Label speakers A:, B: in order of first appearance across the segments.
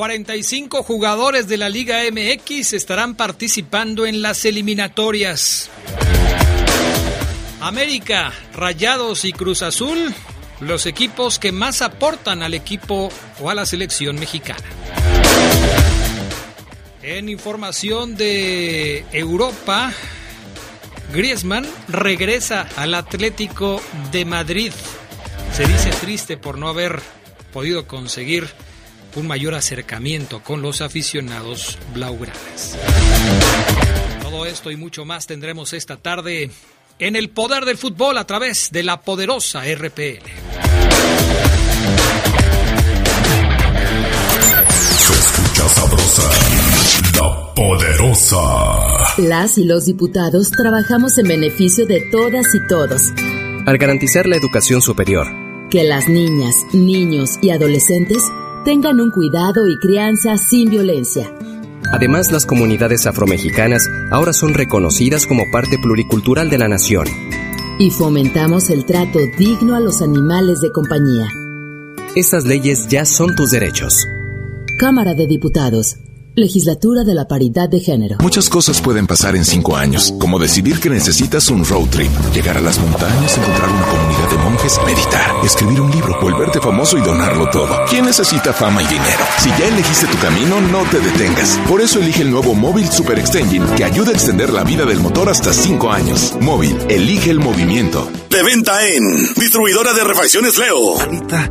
A: 45 jugadores de la Liga MX estarán participando en las eliminatorias. América, Rayados y Cruz Azul, los equipos que más aportan al equipo o a la selección mexicana. En información de Europa, Griezmann regresa al Atlético de Madrid. Se dice triste por no haber podido conseguir un mayor acercamiento con los aficionados blaugranas. Todo esto y mucho más tendremos esta tarde en el poder del fútbol a través de la poderosa RPL.
B: Se escucha sabrosa, la poderosa.
C: Las y los diputados trabajamos en beneficio de todas y todos.
D: Al garantizar la educación superior.
C: Que las niñas, niños y adolescentes tengan un cuidado y crianza sin violencia.
D: Además, las comunidades afromexicanas ahora son reconocidas como parte pluricultural de la nación.
C: Y fomentamos el trato digno a los animales de compañía.
D: Estas leyes ya son tus derechos.
C: Cámara de Diputados. Legislatura de la Paridad de Género.
B: Muchas cosas pueden pasar en cinco años, como decidir que necesitas un road trip, llegar a las montañas, encontrar una comunidad de monjes, meditar, escribir un libro, volverte famoso y donarlo todo. ¿Quién necesita fama y dinero? Si ya elegiste tu camino, no te detengas. Por eso elige el nuevo Móvil Super Extension que ayuda a extender la vida del motor hasta cinco años. Móvil, elige el movimiento.
E: De venta en Distribuidora de Refacciones Leo.
F: Anita,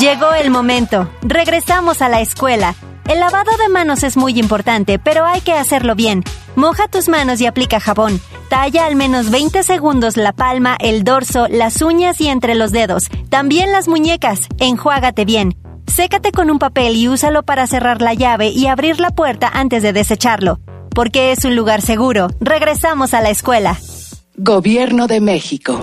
G: Llegó el momento. Regresamos a la escuela. El lavado de manos es muy importante, pero hay que hacerlo bien. Moja tus manos y aplica jabón. Talla al menos 20 segundos la palma, el dorso, las uñas y entre los dedos. También las muñecas. Enjuágate bien. Sécate con un papel y úsalo para cerrar la llave y abrir la puerta antes de desecharlo. Porque es un lugar seguro. Regresamos a la escuela.
H: Gobierno de México.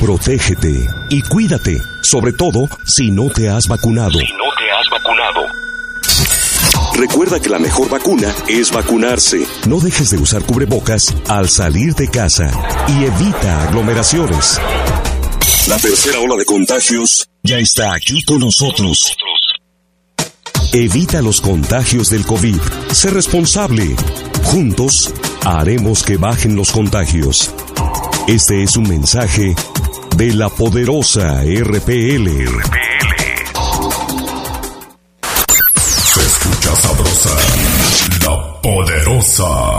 B: Protégete y cuídate, sobre todo si no te has vacunado.
E: no te has vacunado.
B: Recuerda que la mejor vacuna es vacunarse. No dejes de usar cubrebocas al salir de casa y evita aglomeraciones. La tercera ola de contagios ya está aquí con nosotros. Evita los contagios del COVID. Sé responsable. Juntos haremos que bajen los contagios. Este es un mensaje de la poderosa RPL. Se escucha sabrosa, la poderosa.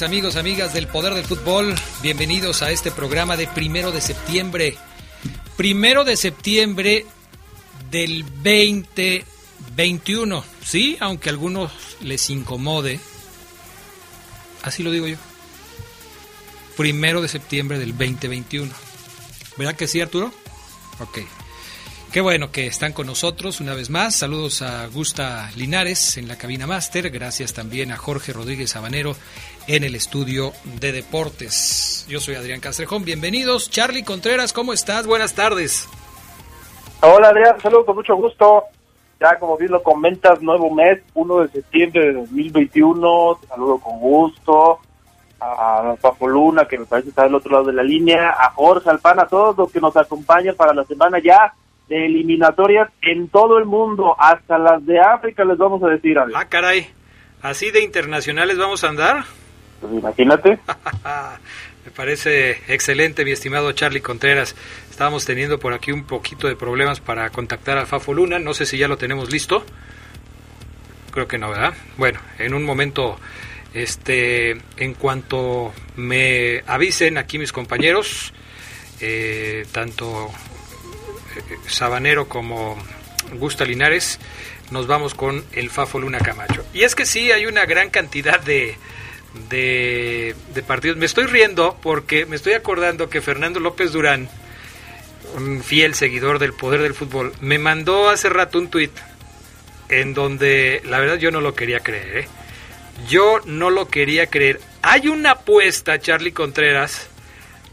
A: Amigos, amigas del Poder del Fútbol. Bienvenidos a este programa de primero de septiembre. Primero de septiembre del 2021. Sí, aunque a algunos les incomode. Así lo digo yo. primero de septiembre del 2021. ¿Verdad que sí, Arturo? Ok. Qué bueno que están con nosotros una vez más. Saludos a Gusta Linares en la cabina máster. Gracias también a Jorge Rodríguez Sabanero en el estudio de deportes. Yo soy Adrián Castrejón. Bienvenidos. Charlie Contreras, ¿cómo estás? Buenas tardes.
I: Hola Adrián, saludos con mucho gusto. Ya como bien lo comentas, nuevo mes, 1 de septiembre de 2021. Te saludo con gusto a Papo Luna, que me parece estar del otro lado de la línea, a Jorge Alpana, a todos los que nos acompañan para la semana ya de eliminatorias en todo el mundo, hasta las de África, les vamos a decir. algo.
A: Ah, caray, ¿así de internacionales vamos a andar?
I: Pues imagínate.
A: Me parece excelente, mi estimado Charlie Contreras. Estábamos teniendo por aquí un poquito de problemas para contactar a Fafo Luna. No sé si ya lo tenemos listo. Creo que no, ¿verdad? Bueno, en un momento, este, en cuanto me avisen aquí mis compañeros, eh, tanto eh, Sabanero como Gusta Linares, nos vamos con el Fafo Luna Camacho. Y es que sí, hay una gran cantidad de, de, de, partidos. Me estoy riendo porque me estoy acordando que Fernando López Durán, un fiel seguidor del poder del fútbol, me mandó hace rato un tuit en donde la verdad yo no lo quería creer. ¿eh? Yo no lo quería creer. Hay una apuesta, Charlie Contreras,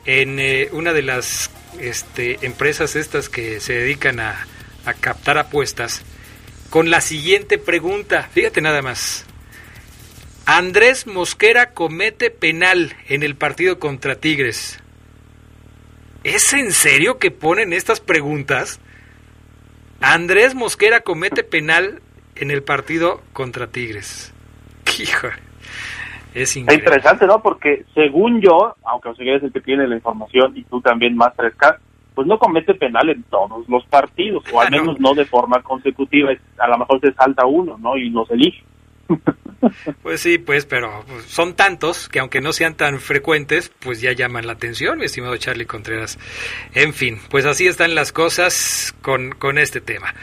A: en eh, una de las este, empresas estas que se dedican a, a captar apuestas, con la siguiente pregunta. Fíjate nada más. Andrés Mosquera comete penal en el partido contra Tigres. ¿Es en serio que ponen estas preguntas? Andrés Mosquera comete penal en el partido contra Tigres. Es increíble.
I: Es interesante, ¿no? Porque según yo, aunque Oseguera es el que tiene la información y tú también más fresca, pues no comete penal en todos los partidos, o al menos no de forma consecutiva. A lo mejor se salta uno, ¿no? Y los elige.
A: Pues sí, pues, pero son tantos que aunque no sean tan frecuentes, pues ya llaman la atención, mi estimado Charlie Contreras. En fin, pues así están las cosas con, con este tema.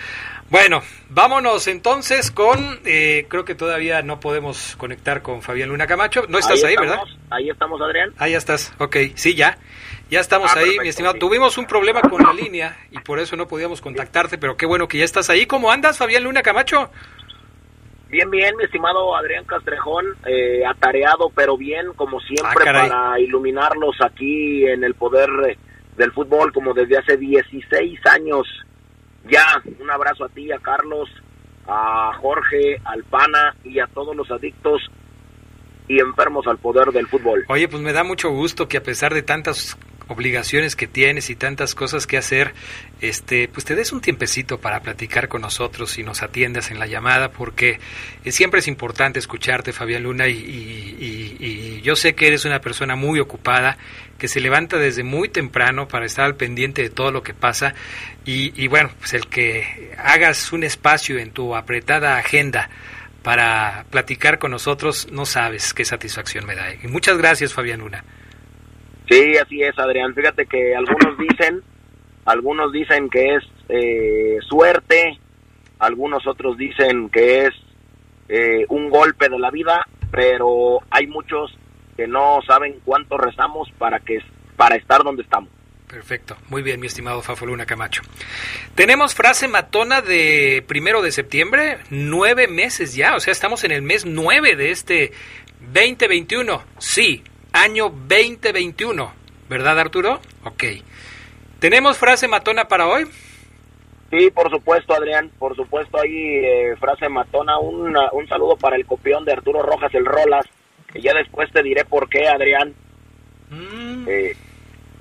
A: Bueno, vámonos entonces con, eh, creo que todavía no podemos conectar con Fabián Luna Camacho. No estás ahí,
J: ahí
A: ¿verdad?
J: Ahí estamos, Adrián.
A: Ahí estás, ok, sí, ya. Ya estamos ah, ahí, perfecto, mi estimado. Sí. Tuvimos un problema con la línea y por eso no podíamos contactarte, pero qué bueno que ya estás ahí. ¿Cómo andas, Fabián Luna Camacho?
J: Bien, bien, mi estimado Adrián Castrejón, eh, atareado, pero bien, como siempre, ah, para iluminarlos aquí en el poder del fútbol, como desde hace 16 años. Ya, un abrazo a ti, a Carlos, a Jorge, al Pana y a todos los adictos y enfermos al poder del fútbol.
A: Oye, pues me da mucho gusto que a pesar de tantas obligaciones que tienes y tantas cosas que hacer, este, pues te des un tiempecito para platicar con nosotros y nos atiendas en la llamada, porque siempre es importante escucharte, Fabián Luna, y, y, y, yo sé que eres una persona muy ocupada, que se levanta desde muy temprano para estar al pendiente de todo lo que pasa, y, bueno, pues el que hagas un espacio en tu apretada agenda para platicar con nosotros, no sabes qué satisfacción me da. Y muchas gracias, Fabián Luna.
J: Sí, así es, Adrián. Fíjate que algunos dicen, algunos dicen que es eh, suerte, algunos otros dicen que es eh, un golpe de la vida, pero hay muchos que no saben cuánto rezamos para que para estar donde estamos.
A: Perfecto, muy bien, mi estimado Fafo Luna Camacho. Tenemos frase matona de primero de septiembre, nueve meses ya, o sea, estamos en el mes nueve de este 2021. Sí, año 2021. ¿Verdad, Arturo? Ok. ¿Tenemos frase matona para hoy?
J: Sí, por supuesto, Adrián. Por supuesto, ahí eh, frase matona. Una, un saludo para el copión de Arturo Rojas, el Rolas. Que ya después te diré por qué, Adrián. Mm. Eh,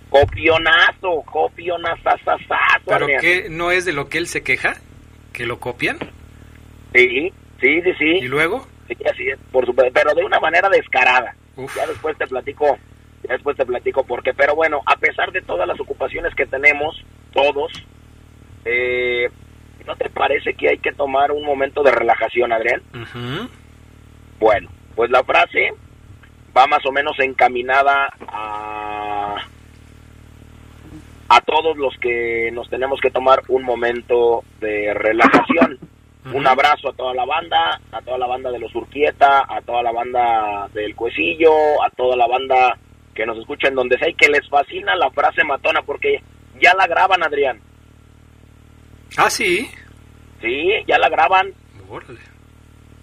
J: copionazo, copionazazazazo.
A: ¿Pero qué? ¿No es de lo que él se queja? ¿Que lo copian?
J: Sí, sí, sí, sí.
A: ¿Y luego?
J: Sí, así es, por supuesto, pero de una manera descarada. Uf. Ya después te platico, ya después te platico por qué. Pero bueno, a pesar de todas las ocupaciones que tenemos, todos, eh, ¿no te parece que hay que tomar un momento de relajación, Adrián?
A: Uh -huh.
J: Bueno, pues la frase va más o menos encaminada a a todos los que nos tenemos que tomar un momento de relajación. Un abrazo a toda la banda, a toda la banda de los Urquieta, a toda la banda del Cuecillo, a toda la banda que nos escuchen donde sea y que les fascina la frase matona porque ya la graban, Adrián.
A: Ah, sí.
J: Sí, ya la graban.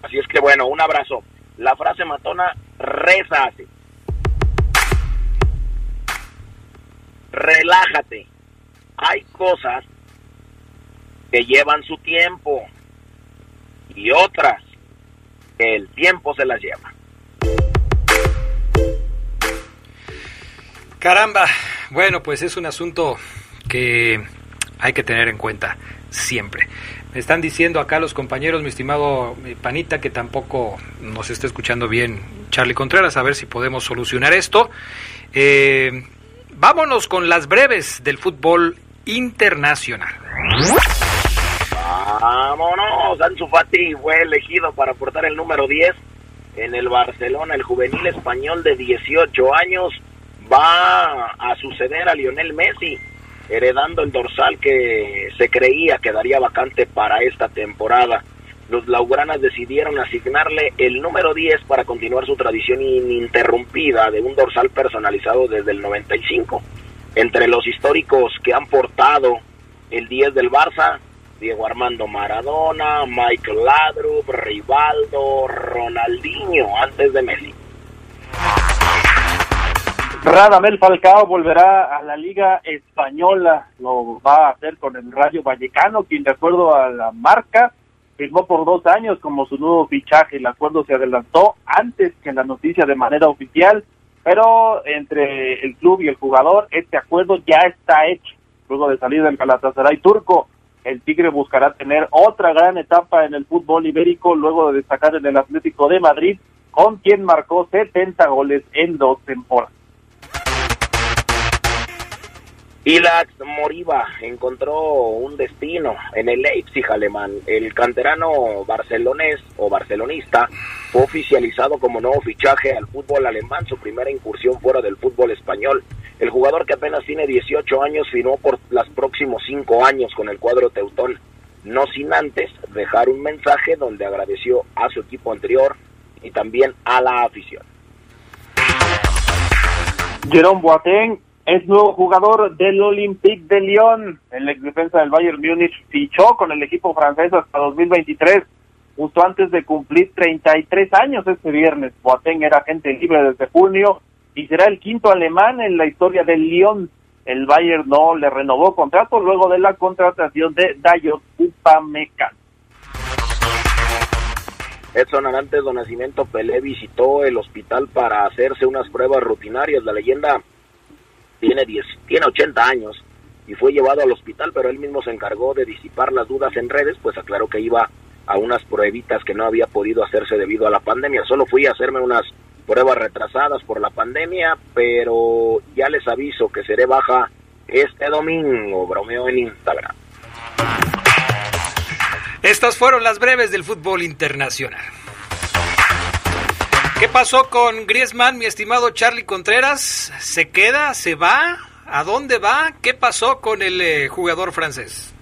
J: Así es que bueno, un abrazo. La frase matona reza así. Relájate. Hay cosas que llevan su tiempo y otras que el tiempo se las lleva.
A: Caramba, bueno, pues es un asunto que hay que tener en cuenta siempre. Me están diciendo acá los compañeros, mi estimado Panita, que tampoco nos está escuchando bien Charlie Contreras, a ver si podemos solucionar esto. Eh, vámonos con las breves del fútbol internacional.
J: Vámonos, Ansu Fati fue elegido para portar el número 10 en el Barcelona. El juvenil español de 18 años va a suceder a Lionel Messi, heredando el dorsal que se creía quedaría vacante para esta temporada. Los laugranas decidieron asignarle el número 10 para continuar su tradición ininterrumpida de un dorsal personalizado desde el 95. Entre los históricos que han portado el 10 del Barça Diego Armando Maradona, Michael Ladrup, Rivaldo, Ronaldinho antes de Messi.
I: Radamel Falcao volverá a la Liga Española, lo va a hacer con el Rayo Vallecano, quien de acuerdo a la marca firmó por dos años como su nuevo fichaje. El acuerdo se adelantó antes que la noticia de manera oficial, pero entre el club y el jugador este acuerdo ya está hecho. Luego de salir del Galatasaray turco, el Tigre buscará tener otra gran etapa en el fútbol ibérico luego de destacar en el Atlético de Madrid, con quien marcó 70 goles en dos temporadas.
J: Ilax Moriba encontró un destino en el Leipzig alemán. El canterano barcelonés o barcelonista fue oficializado como nuevo fichaje al fútbol alemán, su primera incursión fuera del fútbol español. El jugador que apenas tiene 18 años firmó por los próximos 5 años con el cuadro Teutón, no sin antes dejar un mensaje donde agradeció a su equipo anterior y también a la afición.
I: Jerome Boateng es nuevo jugador del Olympique de Lyon. El ex defensa del Bayern Múnich fichó con el equipo francés hasta 2023, justo antes de cumplir 33 años este viernes. Boateng era agente libre desde junio y será el quinto alemán en la historia del Lyon. El Bayern no le renovó contrato luego de la contratación de Dayot Upamecano.
J: Edson Arantes do Nacimiento Pelé visitó el hospital para hacerse unas pruebas rutinarias. La leyenda tiene, 10, tiene 80 años y fue llevado al hospital, pero él mismo se encargó de disipar las dudas en redes, pues aclaró que iba a unas pruebitas que no había podido hacerse debido a la pandemia. Solo fui a hacerme unas pruebas retrasadas por la pandemia, pero ya les aviso que seré baja este domingo, bromeo en Instagram.
A: Estas fueron las breves del fútbol internacional. ¿Qué pasó con Griezmann, mi estimado Charlie Contreras? ¿Se queda? ¿Se va? ¿A dónde va? ¿Qué pasó con el eh, jugador francés?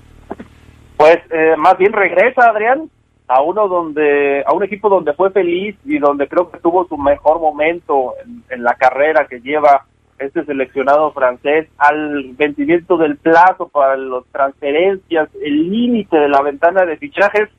I: Pues eh, más bien regresa, Adrián, a uno donde, a un equipo donde fue feliz y donde creo que tuvo su mejor momento en, la carrera que lleva este seleccionado francés al vencimiento del plazo para las transferencias, el límite de la ventana de fichajes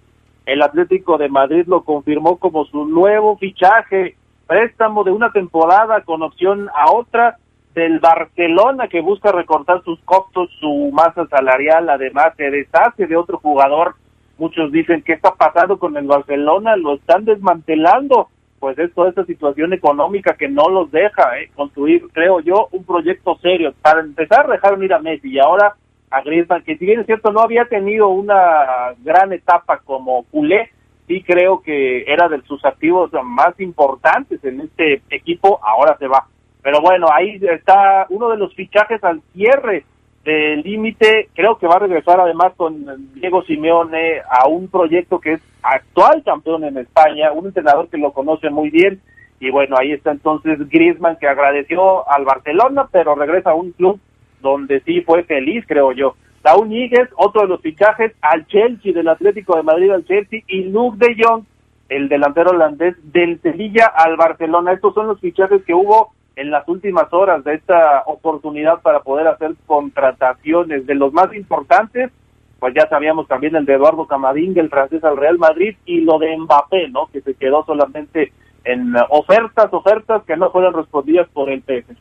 I: el Atlético de Madrid lo confirmó como su nuevo fichaje, préstamo de una temporada con opción a otra del Barcelona que busca recortar sus costos, su masa salarial, además se deshace de otro jugador. Muchos dicen, ¿qué está pasando con el Barcelona? Lo están desmantelando. Pues es toda esta situación económica que no los deja eh, construir, creo yo, un proyecto serio. Para empezar, dejaron ir a Messi y ahora a Griezmann, que si bien es cierto no había tenido una gran etapa como culé, sí creo que era de sus activos más importantes en este equipo, ahora se va. Pero bueno, ahí está uno de los fichajes al cierre del límite, creo que va a regresar además con Diego Simeone a un proyecto que es actual campeón en España, un entrenador que lo conoce muy bien, y bueno, ahí está entonces Griezmann que agradeció al Barcelona, pero regresa a un club donde sí fue feliz, creo yo. Saúl Níguez, otro de los fichajes al Chelsea, del Atlético de Madrid al Chelsea, y Luke de Jong, el delantero holandés del Sevilla al Barcelona. Estos son los fichajes que hubo en las últimas horas de esta oportunidad para poder hacer contrataciones de los más importantes, pues ya sabíamos también el de Eduardo Camavinga, el francés al Real Madrid, y lo de Mbappé, ¿no? Que se quedó solamente en ofertas, ofertas que no fueron respondidas por el PSG.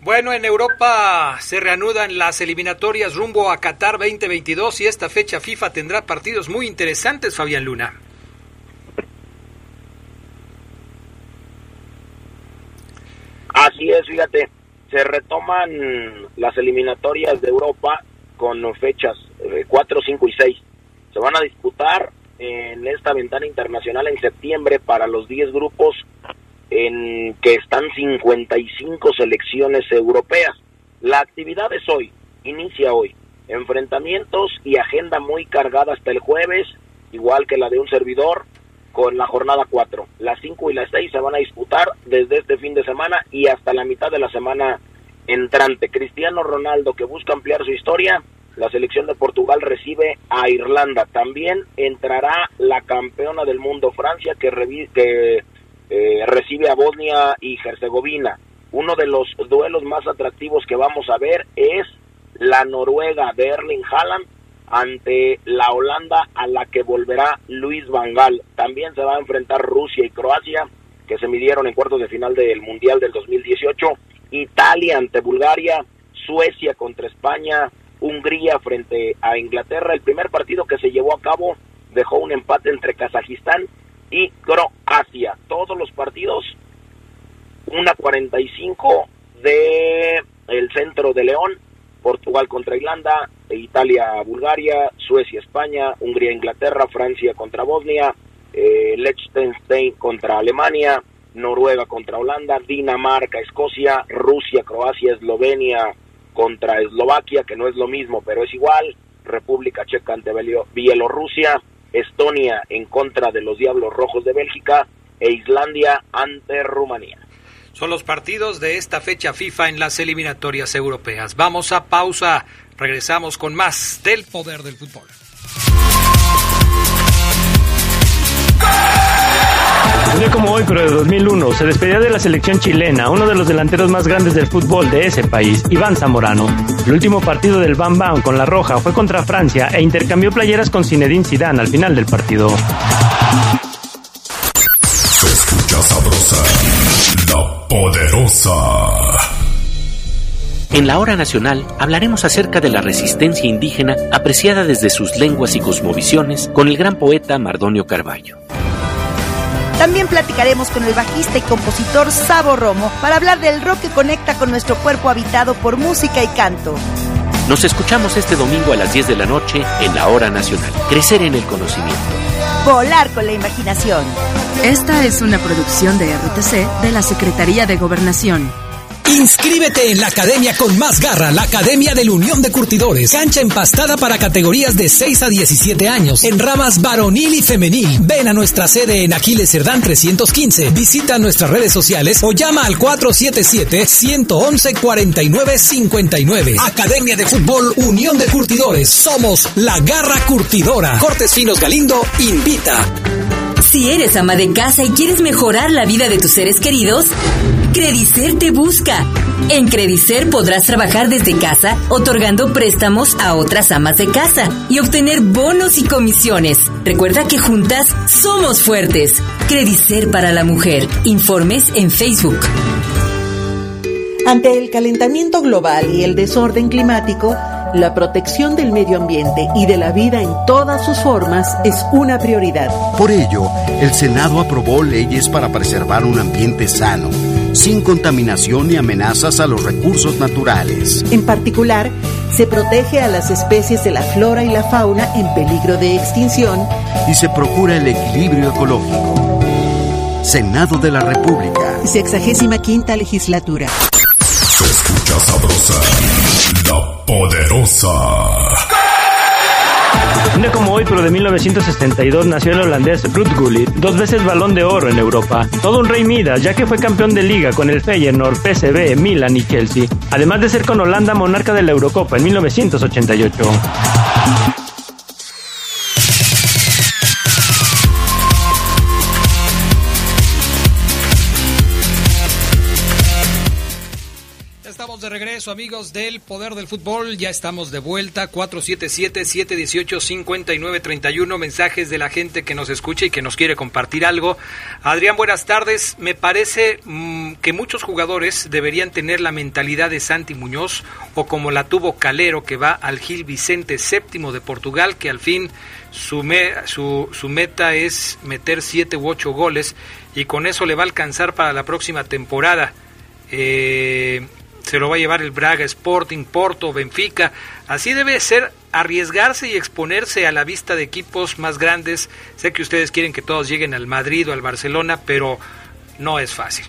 A: Bueno, en Europa se reanudan las eliminatorias rumbo a Qatar 2022 y esta fecha FIFA tendrá partidos muy interesantes, Fabián Luna.
J: Así es, fíjate, se retoman las eliminatorias de Europa con fechas 4, eh, 5 y 6. Se van a disputar en esta ventana internacional en septiembre para los 10 grupos en que están 55 selecciones europeas. La actividad es hoy, inicia hoy. Enfrentamientos y agenda muy cargada hasta el jueves, igual que la de un servidor, con la jornada 4. Las 5 y las 6 se van a disputar desde este fin de semana y hasta la mitad de la semana entrante. Cristiano Ronaldo, que busca ampliar su historia, la selección de Portugal recibe a Irlanda. También entrará la campeona del mundo, Francia, que, que eh, recibe a Bosnia y Herzegovina. Uno de los duelos más atractivos que vamos a ver es la Noruega de Erling Haaland ante la Holanda a la que volverá Luis Vangal. También se va a enfrentar Rusia y Croacia, que se midieron en cuartos de final del Mundial del 2018. Italia ante Bulgaria, Suecia contra España, Hungría frente a Inglaterra. El primer partido que se llevó a cabo dejó un empate entre Kazajistán y Croacia. Todos los partidos, una 45 de el centro de León, Portugal contra Irlanda, Italia, Bulgaria, Suecia, España, Hungría, Inglaterra, Francia contra Bosnia, eh, Liechtenstein contra Alemania, Noruega contra Holanda, Dinamarca, Escocia, Rusia, Croacia, Eslovenia contra Eslovaquia, que no es lo mismo, pero es igual, República Checa ante Bielorrusia, Estonia en contra de los Diablos Rojos de Bélgica e Islandia ante Rumanía.
A: Son los partidos de esta fecha FIFA en las eliminatorias europeas. Vamos a pausa. Regresamos con más del poder del fútbol.
K: Un día como hoy, pero de 2001, se despedía de la selección chilena uno de los delanteros más grandes del fútbol de ese país, Iván Zamorano. El último partido del Bam Bam con la Roja fue contra Francia e intercambió playeras con Zinedine Zidane al final del partido.
L: Se escucha sabrosa, la poderosa.
M: En la hora nacional hablaremos acerca de la resistencia indígena apreciada desde sus lenguas y cosmovisiones con el gran poeta Mardonio Carballo.
N: También platicaremos con el bajista y compositor Sabo Romo para hablar del rock que conecta con nuestro cuerpo habitado por música y canto.
M: Nos escuchamos este domingo a las 10 de la noche en la Hora Nacional. Crecer en el conocimiento.
N: Volar con la imaginación.
O: Esta es una producción de RTC de la Secretaría de Gobernación.
P: Inscríbete en la academia con más garra, la Academia de la Unión de Curtidores. Cancha empastada para categorías de 6 a 17 años, en ramas varonil y femenil. Ven a nuestra sede en Aquiles Cerdán 315. Visita nuestras redes sociales o llama al 477-111-4959. Academia de Fútbol Unión de Curtidores. Somos la garra curtidora. Cortes Finos Galindo invita.
Q: Si eres ama de casa y quieres mejorar la vida de tus seres queridos, Credicer te busca. En Credicer podrás trabajar desde casa otorgando préstamos a otras amas de casa y obtener bonos y comisiones. Recuerda que juntas somos fuertes. Credicer para la mujer. Informes en Facebook.
H: Ante el calentamiento global y el desorden climático, la protección del medio ambiente y de la vida en todas sus formas es una prioridad.
R: Por ello, el Senado aprobó leyes para preservar un ambiente sano, sin contaminación ni amenazas a los recursos naturales.
H: En particular, se protege a las especies de la flora y la fauna en peligro de extinción
R: y se procura el equilibrio ecológico. Senado de la República.
H: Sexagésima quinta legislatura.
L: Se escucha sabrosa, la poderosa.
K: Un como hoy, pero de 1962, nació el holandés Ruud Gullit, dos veces balón de oro en Europa. Todo un rey Midas, ya que fue campeón de liga con el Feyenoord, PSV, Milan y Chelsea. Además de ser con Holanda monarca de la Eurocopa en 1988.
A: Regreso, amigos del Poder del Fútbol. Ya estamos de vuelta. 477-718-5931. Mensajes de la gente que nos escucha y que nos quiere compartir algo. Adrián, buenas tardes. Me parece mm, que muchos jugadores deberían tener la mentalidad de Santi Muñoz o como la tuvo Calero, que va al Gil Vicente VII de Portugal, que al fin su, su, su meta es meter siete u ocho goles y con eso le va a alcanzar para la próxima temporada. Eh, se lo va a llevar el Braga Sporting, Porto, Benfica. Así debe ser arriesgarse y exponerse a la vista de equipos más grandes. Sé que ustedes quieren que todos lleguen al Madrid o al Barcelona, pero no es fácil.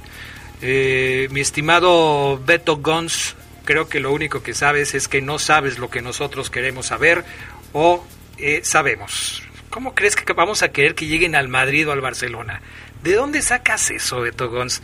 A: Eh, mi estimado Beto Gons, creo que lo único que sabes es que no sabes lo que nosotros queremos saber o eh, sabemos. ¿Cómo crees que vamos a querer que lleguen al Madrid o al Barcelona? ¿De dónde sacas eso, Beto Gons?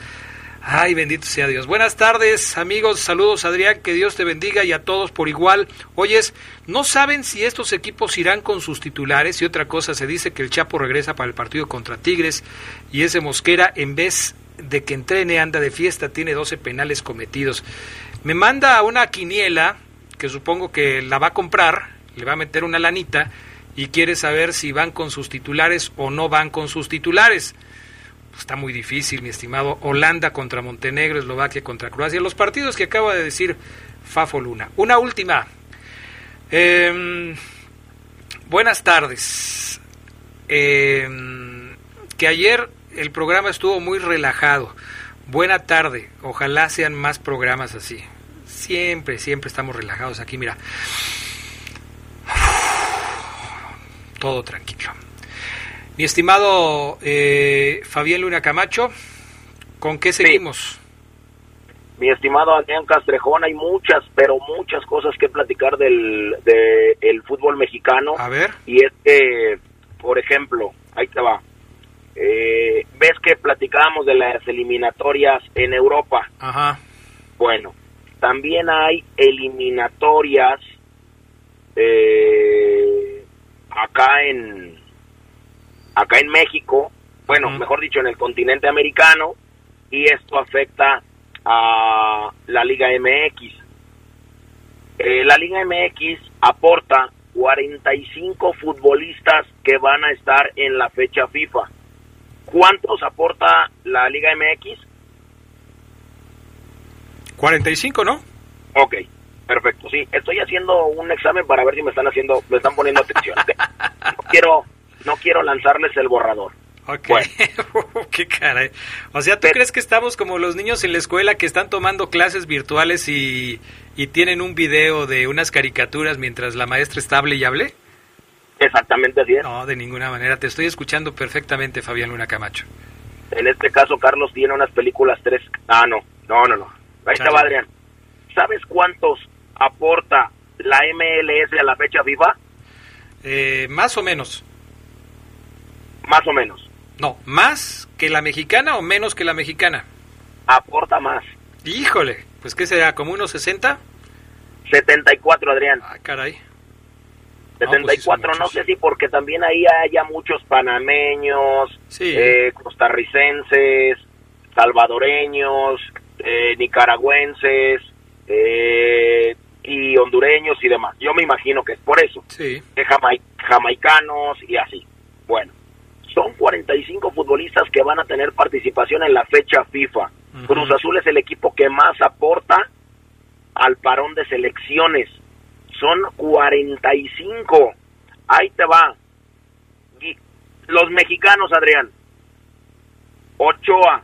A: Ay, bendito sea Dios. Buenas tardes, amigos. Saludos, Adrián. Que Dios te bendiga y a todos por igual. Oyes, no saben si estos equipos irán con sus titulares. Y otra cosa, se dice que el Chapo regresa para el partido contra Tigres. Y ese Mosquera, en vez de que entrene, anda de fiesta. Tiene 12 penales cometidos. Me manda una quiniela, que supongo que la va a comprar. Le va a meter una lanita. Y quiere saber si van con sus titulares o no van con sus titulares está muy difícil, mi estimado. Holanda contra Montenegro, Eslovaquia contra Croacia. Los partidos que acaba de decir Fafo Luna. Una última. Em, buenas tardes. Em, que ayer el programa estuvo muy relajado. Buena tarde. Ojalá sean más programas así. Siempre, siempre estamos relajados aquí. Mira. Todo tranquilo. Mi estimado eh, Fabián Luna Camacho, ¿con qué seguimos?
J: Mi estimado Adrián Castrejón, hay muchas, pero muchas cosas que platicar del de fútbol mexicano.
A: A ver.
J: Y es que, por ejemplo, ahí te va. Eh, ¿Ves que platicábamos de las eliminatorias en Europa?
A: Ajá.
J: Bueno, también hay eliminatorias eh, acá en acá en México, bueno, mejor dicho, en el continente americano, y esto afecta a la Liga MX. Eh, la Liga MX aporta 45 futbolistas que van a estar en la fecha FIFA. ¿Cuántos aporta la Liga MX?
A: 45, ¿no?
J: Ok, perfecto. Sí, estoy haciendo un examen para ver si me están haciendo, me están poniendo atención. No quiero, no quiero lanzarles el borrador.
A: Ok, qué cara. O sea, ¿tú crees que estamos como los niños en la escuela que están tomando clases virtuales y, tienen un video de unas caricaturas mientras la maestra está hable y hable?
J: Exactamente así es.
A: No, de ninguna manera. Te estoy escuchando perfectamente, Fabián Luna Camacho.
J: En este caso, Carlos tiene unas películas tres... Ah, no, no, no, no. Ahí está Adrián. ¿Sabes cuántos aporta la MLS a la fecha viva?
A: Eh, más o menos.
J: Más o menos.
A: No, ¿más que la mexicana o menos que la mexicana?
J: Aporta más.
A: Híjole, pues ¿qué será? ¿Como unos 60?
J: 74, Adrián.
A: Ah, caray.
J: 74, no, pues sé si porque también ahí haya muchos panameños, eh, costarricenses, salvadoreños, eh, nicaragüenses eh, y hondureños y demás. Yo me imagino que es por eso.
A: Sí.
J: jamaicanos y así. Bueno, son 45 futbolistas que van a tener participación en la fecha FIFA. Cruz Azul es el equipo que más aporta al parón de selecciones. Son 45. Ahí te va. los mexicanos, Adrián. Ochoa,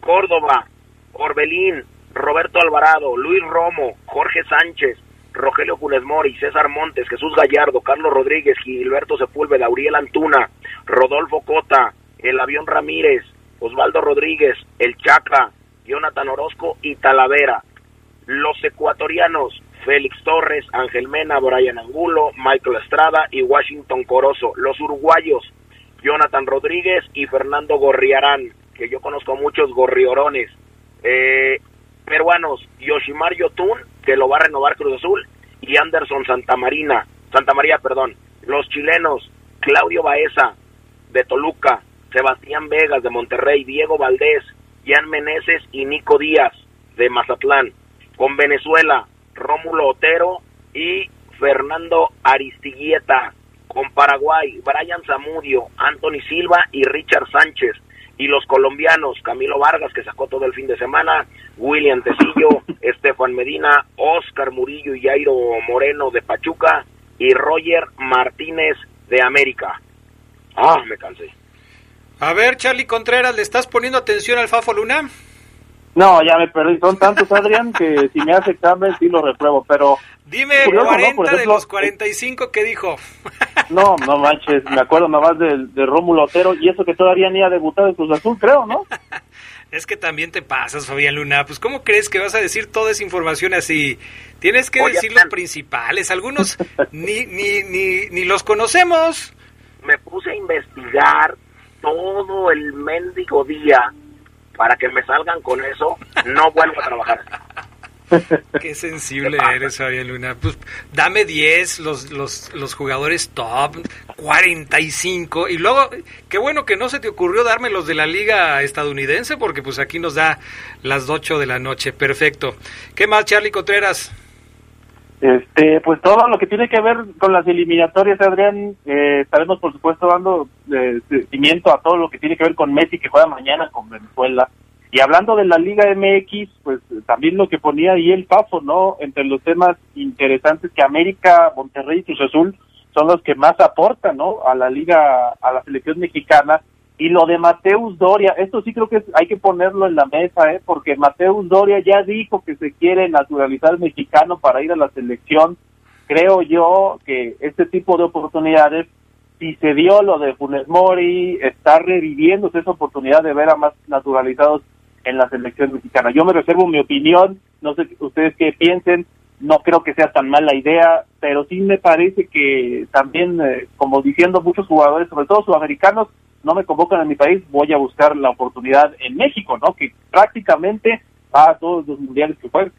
J: Córdoba, Orbelín, Roberto Alvarado, Luis Romo, Jorge Sánchez, Rogelio Funes Mori, César Montes, Jesús Gallardo, Carlos Rodríguez, Gilberto Sepúlveda, Uriel Antuna, Rodolfo Cota, El Avión Ramírez, Osvaldo Rodríguez, El Chaca, Jonathan Orozco y Talavera. Los ecuatorianos, Félix Torres, Ángel Mena, Brian Angulo, Michael Estrada y Washington Corozo. Los uruguayos, Jonathan Rodríguez y Fernando Gorriarán, que yo conozco muchos gorriorones. Eh, peruanos, Yoshimar Yotun, que lo va a renovar Cruz Azul, y Anderson Santamarina, Santa María, perdón. Los chilenos, Claudio Baeza, de Toluca, Sebastián Vegas, de Monterrey, Diego Valdés, Jan Meneses y Nico Díaz, de Mazatlán. Con Venezuela, Rómulo Otero y Fernando Aristiguieta. Con Paraguay, Brian Zamudio, Anthony Silva y Richard Sánchez. Y los colombianos, Camilo Vargas, que sacó todo el fin de semana, William Tecillo, Estefan Medina, Oscar Murillo y Jairo Moreno de Pachuca y Roger Martínez de América. Ah, me cansé.
A: A ver, Charlie Contreras, ¿le estás poniendo atención al Fafo Luna?
I: No, ya me perdí. Son tantos, Adrián, que si me hace examen sí lo repruebo, pero...
A: Dime, 40 de los 45 que dijo.
I: No, no manches, me acuerdo nada más de, de Rómulo Otero y eso que todavía ni ha debutado en Cruz Azul, creo, ¿no?
A: Es que también te pasas, Fabián Luna. Pues, ¿cómo crees que vas a decir toda esa información así? Tienes que decir los principales. Algunos ni, ni, ni, ni los conocemos.
J: Me puse a investigar todo el mendigo día para que me salgan con eso. No vuelvo a trabajar.
A: Qué sensible eres, Fabián Luna. Pues dame 10, los, los, los jugadores top, 45. Y luego, qué bueno que no se te ocurrió darme los de la liga estadounidense, porque pues aquí nos da las 8 de la noche. Perfecto. ¿Qué más, Charlie Contreras?
I: Este, pues todo lo que tiene que ver con las eliminatorias, Adrián, eh, estaremos por supuesto dando eh, seguimiento a todo lo que tiene que ver con Messi que juega mañana con Venezuela. Y hablando de la Liga MX, pues también lo que ponía ahí el Pafo, ¿no? Entre los temas interesantes que América, Monterrey y Cruz Azul son los que más aportan, ¿no? A la Liga, a la selección mexicana. Y lo de Mateus Doria, esto sí creo que hay que ponerlo en la mesa, ¿eh? Porque Mateus Doria ya dijo que se quiere naturalizar mexicano para ir a la selección. Creo yo que este tipo de oportunidades si se dio lo de Funes Mori, está reviviéndose esa oportunidad de ver a más naturalizados en la selección mexicana. Yo me reservo mi opinión, no sé ustedes qué piensen, no creo que sea tan mala idea, pero sí me parece que también, eh, como diciendo muchos jugadores, sobre todo sudamericanos, no me convocan a mi país, voy a buscar la oportunidad en México, ¿no? Que prácticamente va a todos los mundiales que juegan.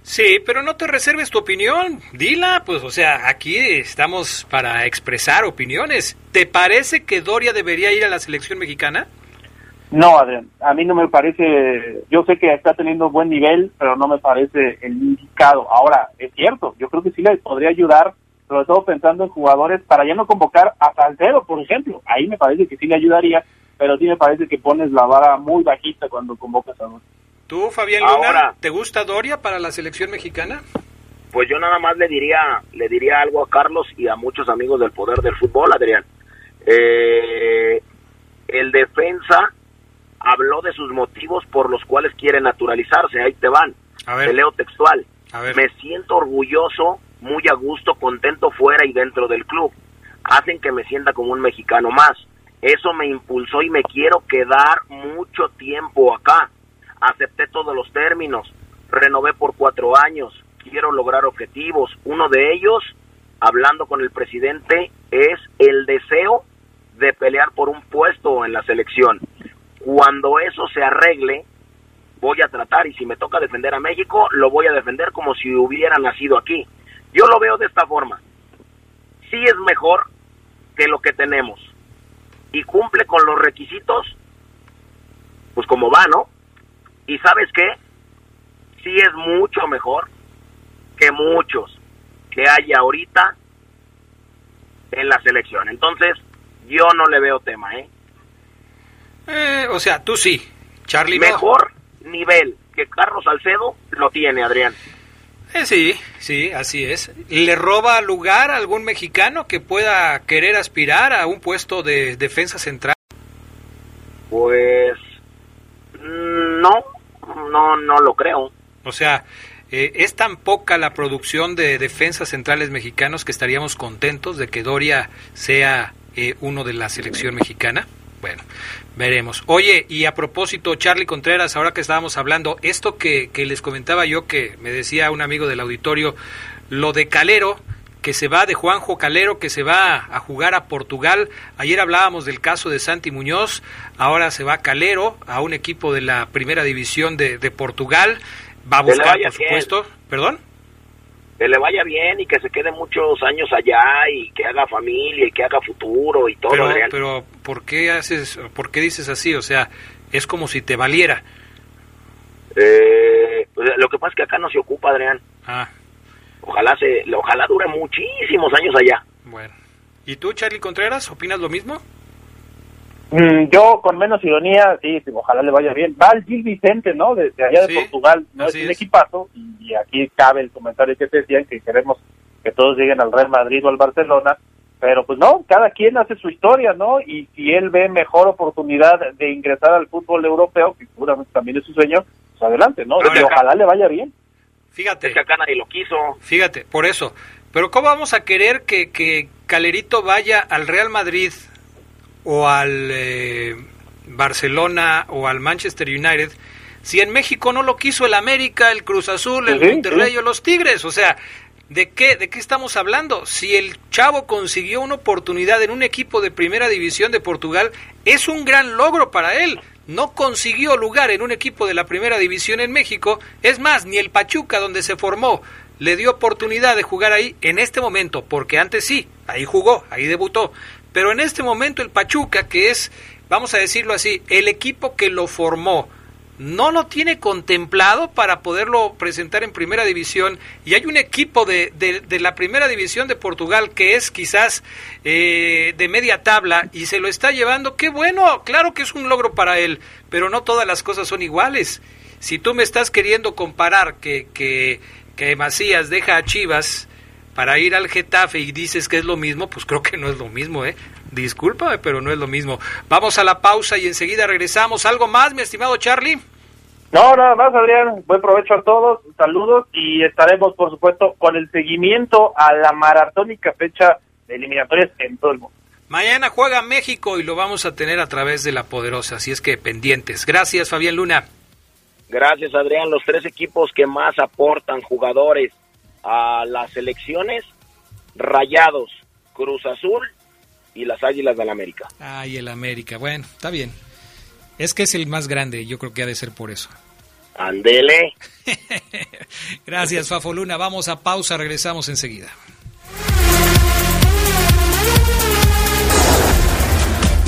A: Sí, pero no te reserves tu opinión, dila, pues o sea, aquí estamos para expresar opiniones. ¿Te parece que Doria debería ir a la selección mexicana?
I: No, Adrián, a mí no me parece, yo sé que está teniendo buen nivel, pero no me parece el indicado. Ahora, es cierto, yo creo que sí le podría ayudar, sobre todo pensando en jugadores, para ya no convocar a Salcedo, por ejemplo. Ahí me parece que sí le ayudaría, pero sí me parece que pones la vara muy bajita cuando convocas a Doria.
A: ¿Tú, Fabián Luna, te gusta Doria para la selección mexicana?
J: Pues yo nada más le diría, le diría algo a Carlos y a muchos amigos del poder del fútbol, Adrián. Eh, el defensa habló de sus motivos por los cuales quiere naturalizarse. Ahí te van.
A: A ver.
J: Te leo textual.
A: A ver.
J: Me siento orgulloso, muy a gusto, contento fuera y dentro del club. Hacen que me sienta como un mexicano más. Eso me impulsó y me quiero quedar mucho tiempo acá. Acepté todos los términos. Renové por cuatro años. Quiero lograr objetivos. Uno de ellos, hablando con el presidente, es el deseo de pelear por un puesto en la selección. Cuando eso se arregle, voy a tratar y si me toca defender a México, lo voy a defender como si hubiera nacido aquí. Yo lo veo de esta forma. Sí es mejor que lo que tenemos y cumple con los requisitos, pues como va, ¿no? Y sabes qué? Sí es mucho mejor que muchos que hay ahorita en la selección. Entonces, yo no le veo tema, ¿eh?
A: Eh, o sea, tú sí, Charlie.
J: Mejor nivel que Carlos Salcedo lo tiene, Adrián.
A: Eh, sí, sí, así es. ¿Le roba lugar a algún mexicano que pueda querer aspirar a un puesto de defensa central?
J: Pues no, no, no lo creo.
A: O sea, eh, es tan poca la producción de defensas centrales mexicanos que estaríamos contentos de que Doria sea eh, uno de la selección mexicana. Bueno, veremos. Oye, y a propósito, Charlie Contreras, ahora que estábamos hablando, esto que, que les comentaba yo, que me decía un amigo del auditorio, lo de Calero, que se va de Juanjo Calero, que se va a jugar a Portugal. Ayer hablábamos del caso de Santi Muñoz, ahora se va Calero a un equipo de la primera división de, de Portugal. Va a buscar, por
J: bien.
A: supuesto. ¿Perdón?
J: Que le vaya bien y que se quede muchos años allá y que haga familia y que haga futuro y todo.
A: Pero,
J: Adrián.
A: pero ¿por qué haces, por qué dices así? O sea, es como si te valiera.
J: Eh, pues, lo que que pasa es que acá no se ocupa, Adrián.
A: Ah.
J: Ojalá se, ojalá dure muchísimos años allá.
A: Bueno. ¿Y tú, Charlie Contreras, opinas lo mismo?
I: Mm, yo, con menos ironía, sí, ojalá le vaya bien. Va el Gil Vicente, ¿no? Desde allá de Portugal, no es un equipazo, y, aquí cabe el comentario que te decían que queremos que todos lleguen al Real Madrid o al Barcelona, pero pues no, cada quien hace su historia, ¿no? Y si él ve mejor oportunidad de ingresar al fútbol europeo, que seguramente también es su sueño, pues adelante, ¿no? y ojalá le vaya bien.
A: Fíjate.
J: Es que acá nadie lo quiso.
A: Fíjate, por eso. Pero ¿cómo vamos a querer que, que Calerito vaya al Real Madrid o al eh, Barcelona o al Manchester United si en México no lo quiso el América, el Cruz Azul, el Monterrey o los Tigres? O sea, ¿de qué, ¿de qué estamos hablando? Si el chavo consiguió una oportunidad en un equipo de primera división de Portugal, es un gran logro para él. No consiguió lugar en un equipo de la primera división en México. Es más, ni el Pachuca, donde se formó, le dio oportunidad de jugar ahí en este momento, porque antes sí, ahí jugó, ahí debutó. Pero en este momento el Pachuca, que es, vamos a decirlo así, el equipo que lo formó, no lo tiene contemplado para poderlo presentar en primera división y hay un equipo de, de, la primera división de Portugal que es quizás eh, de media tabla y se lo está llevando, qué bueno, claro que es un logro para él, pero no todas las cosas son iguales. Si tú me estás queriendo comparar que, que, que Macías deja a Chivas para ir al Getafe y dices que es lo mismo, pues creo que no es lo mismo, ¿eh? Discúlpame, pero no es lo mismo. Vamos a la pausa y enseguida regresamos. ¿Algo más, mi estimado Charlie?
I: No, nada más, Adrián. Buen provecho a todos. Saludos y estaremos, por supuesto, con el seguimiento a la maratónica fecha de eliminatorias en todo el mundo.
A: Mañana juega México y lo vamos a tener a través de la poderosa, así es que pendientes. Gracias, Fabián Luna.
J: Gracias, Adrián. Los tres equipos que más aportan jugadores a las elecciones, Rayados, Cruz Azul y las Águilas del América.
A: Ay, el América. Bueno, está bien. Es que es el más grande, yo creo que ha de ser por eso.
J: Andele.
A: Gracias, Fafo Luna. Vamos a pausa, regresamos enseguida.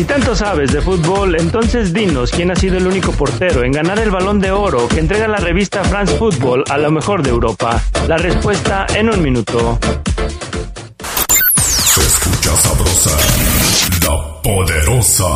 K: Si tanto sabes de fútbol, entonces dinos quién ha sido el único portero en ganar el balón de oro que entrega la revista France Football a lo mejor de Europa. La respuesta en un minuto.
L: Poderosa.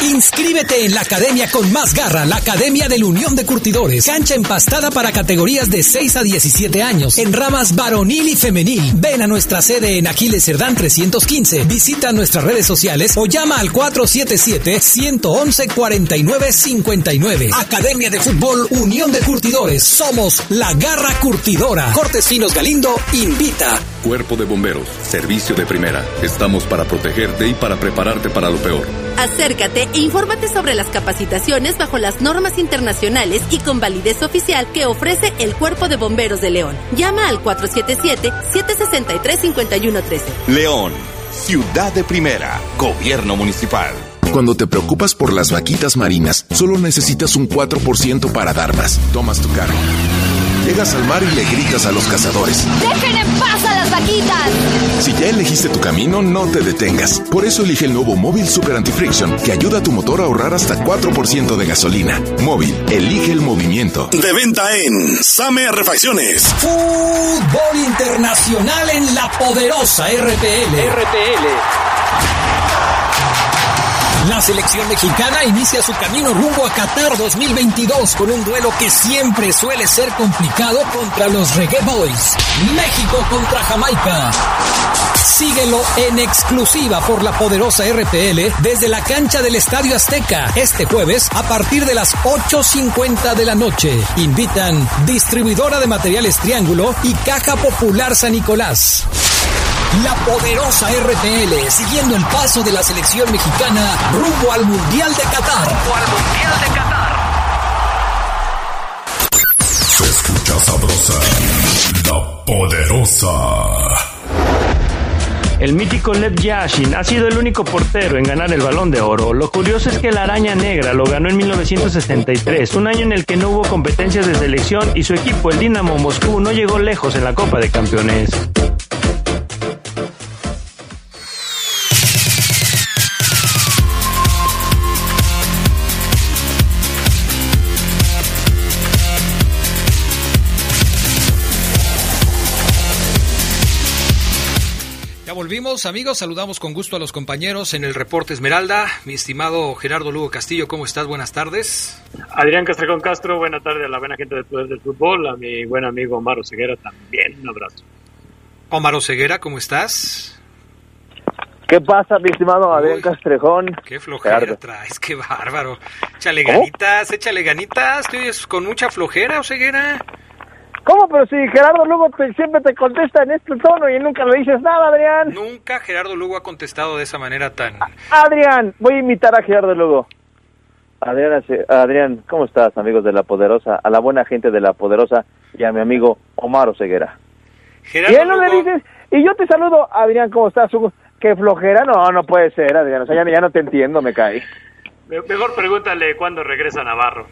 P: Inscríbete en la academia con más garra, la Academia de la Unión de Curtidores. Cancha empastada para categorías de 6 a 17 años, en ramas varonil y femenil. Ven a nuestra sede en Aquiles Cerdán 315. Visita nuestras redes sociales o llama al 477-111-4959. Academia de Fútbol Unión de Curtidores. Somos la garra curtidora. Cortes Finos Galindo invita.
S: Cuerpo de Bomberos, servicio de primera. Estamos para protegerte y para prepararte para lo peor.
T: Acércate e infórmate sobre las capacitaciones bajo las normas internacionales y con validez oficial que ofrece el Cuerpo de Bomberos de León. Llama al 477-763-5113.
U: León, ciudad de primera, gobierno municipal.
L: Cuando te preocupas por las vaquitas marinas, solo necesitas un 4% para dar más. Tomas tu cargo Llegas al mar y le gritas a los cazadores.
V: ¡Dejen en paz a las vaquitas!
L: Si ya elegiste tu camino, no te detengas. Por eso elige el nuevo Móvil Super Anti-Friction, que ayuda a tu motor a ahorrar hasta 4% de gasolina. Móvil, elige el movimiento.
E: De venta en Same Refacciones.
P: Fútbol Internacional en la poderosa RPL. RPL. La selección mexicana inicia su camino rumbo a Qatar 2022 con un duelo que siempre suele ser complicado contra los Reggae Boys. México contra Jamaica. Síguelo en exclusiva por la poderosa RPL desde la cancha del Estadio Azteca este jueves a partir de las 8.50 de la noche. Invitan distribuidora de materiales Triángulo y Caja Popular San Nicolás. La poderosa RPL, siguiendo el paso de la selección mexicana rumbo al Mundial de Qatar. Rumbo al Mundial de Qatar.
L: Se escucha sabrosa, la poderosa.
K: El mítico Lev Yashin ha sido el único portero en ganar el balón de oro. Lo curioso es que la araña negra lo ganó en 1963, un año en el que no hubo competencias de selección y su equipo, el Dinamo Moscú, no llegó lejos en la Copa de Campeones.
A: Amigos. Saludamos con gusto a los compañeros en el reporte Esmeralda. Mi estimado Gerardo Lugo Castillo, ¿cómo estás? Buenas tardes.
K: Adrián Castrejón Castro, buena tarde a la buena gente del Poder del Fútbol. A mi buen amigo Omar Ceguera también. Un abrazo.
A: Omar Ceguera, ¿cómo estás?
W: ¿Qué pasa, mi estimado Adrián Castrejón?
A: Qué flojera traes, qué bárbaro. Échale ganitas, échale ganitas. Estoy con mucha flojera, Ceguera.
W: ¿Cómo? Pero si Gerardo Lugo siempre te contesta en este tono y nunca le dices nada, Adrián.
A: Nunca Gerardo Lugo ha contestado de esa manera tan...
W: Adrián, voy a imitar a Gerardo Lugo. Adrián, Adrián, ¿cómo estás, amigos de La Poderosa? A la buena gente de La Poderosa y a mi amigo Omar Oseguera.
A: Gerardo
W: y él no le dices, y yo te saludo, Adrián, ¿cómo estás? ¿Qué flojera? No, no puede ser, Adrián. O sea, ya, ya no te entiendo, me cae.
K: Mejor pregúntale cuándo regresa Navarro.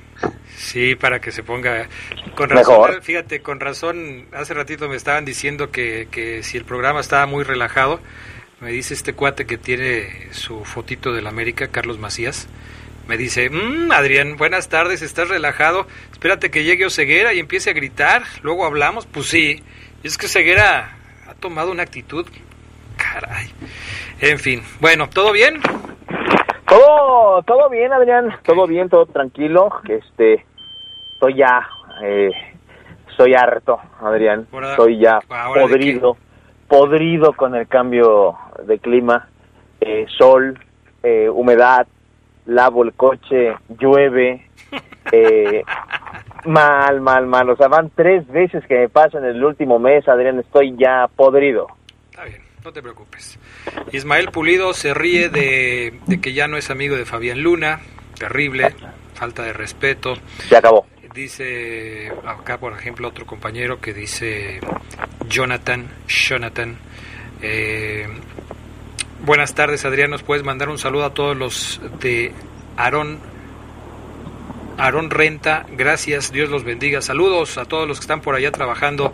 A: Sí, para que se ponga. Con razón, fíjate, con razón, hace ratito me estaban diciendo que, que si el programa estaba muy relajado, me dice este cuate que tiene su fotito del América, Carlos Macías, me dice, mmm, Adrián, buenas tardes, ¿estás relajado? Espérate que llegue Oseguera y empiece a gritar, luego hablamos. Pues sí, es que Oseguera ha tomado una actitud, caray. En fin, bueno, ¿todo bien?
W: Todo, todo bien, Adrián, todo bien, todo tranquilo. Este, estoy ya, eh, estoy harto, Adrián. estoy ya podrido, podrido con el cambio de clima, eh, sol, eh, humedad, lavo el coche, llueve, eh, mal, mal, mal. O sea, van tres veces que me pasan en el último mes, Adrián, estoy ya podrido.
A: Está bien, no te preocupes. Ismael Pulido se ríe de, que ya no es amigo de Fabián Luna, terrible, falta de respeto.
W: Se acabó.
A: Dice acá, por ejemplo, otro compañero que dice Jonathan, Jonathan. Eh, buenas tardes, Adrián. ¿Nos puedes mandar un saludo a todos los de Aarón Aarón Renta, gracias, Dios los bendiga. Saludos a todos los que están por allá trabajando.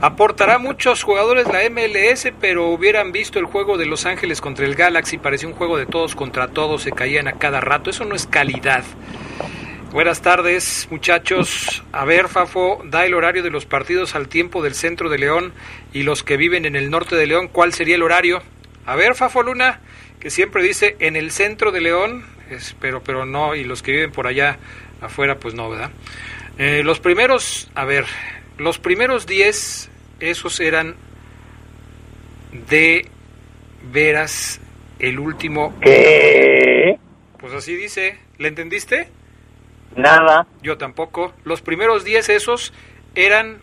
A: Aportará muchos jugadores la MLS, pero hubieran visto el juego de Los Ángeles contra el Galaxy, parecía un juego de todos contra todos, se caían a cada rato. Eso no es calidad. Buenas tardes, muchachos. A ver, Fafo, da el horario de los partidos al tiempo del centro de León y los que viven en el norte de León, ¿cuál sería el horario? A ver, Fafo Luna, que siempre dice en el centro de León, pero, pero no, y los que viven por allá afuera pues no, ¿verdad? Eh, los primeros, a ver, los primeros 10, esos eran de veras el último.
W: ¿Qué?
A: Pues así dice, ¿le entendiste?
W: Nada.
A: Yo tampoco. Los primeros 10 esos eran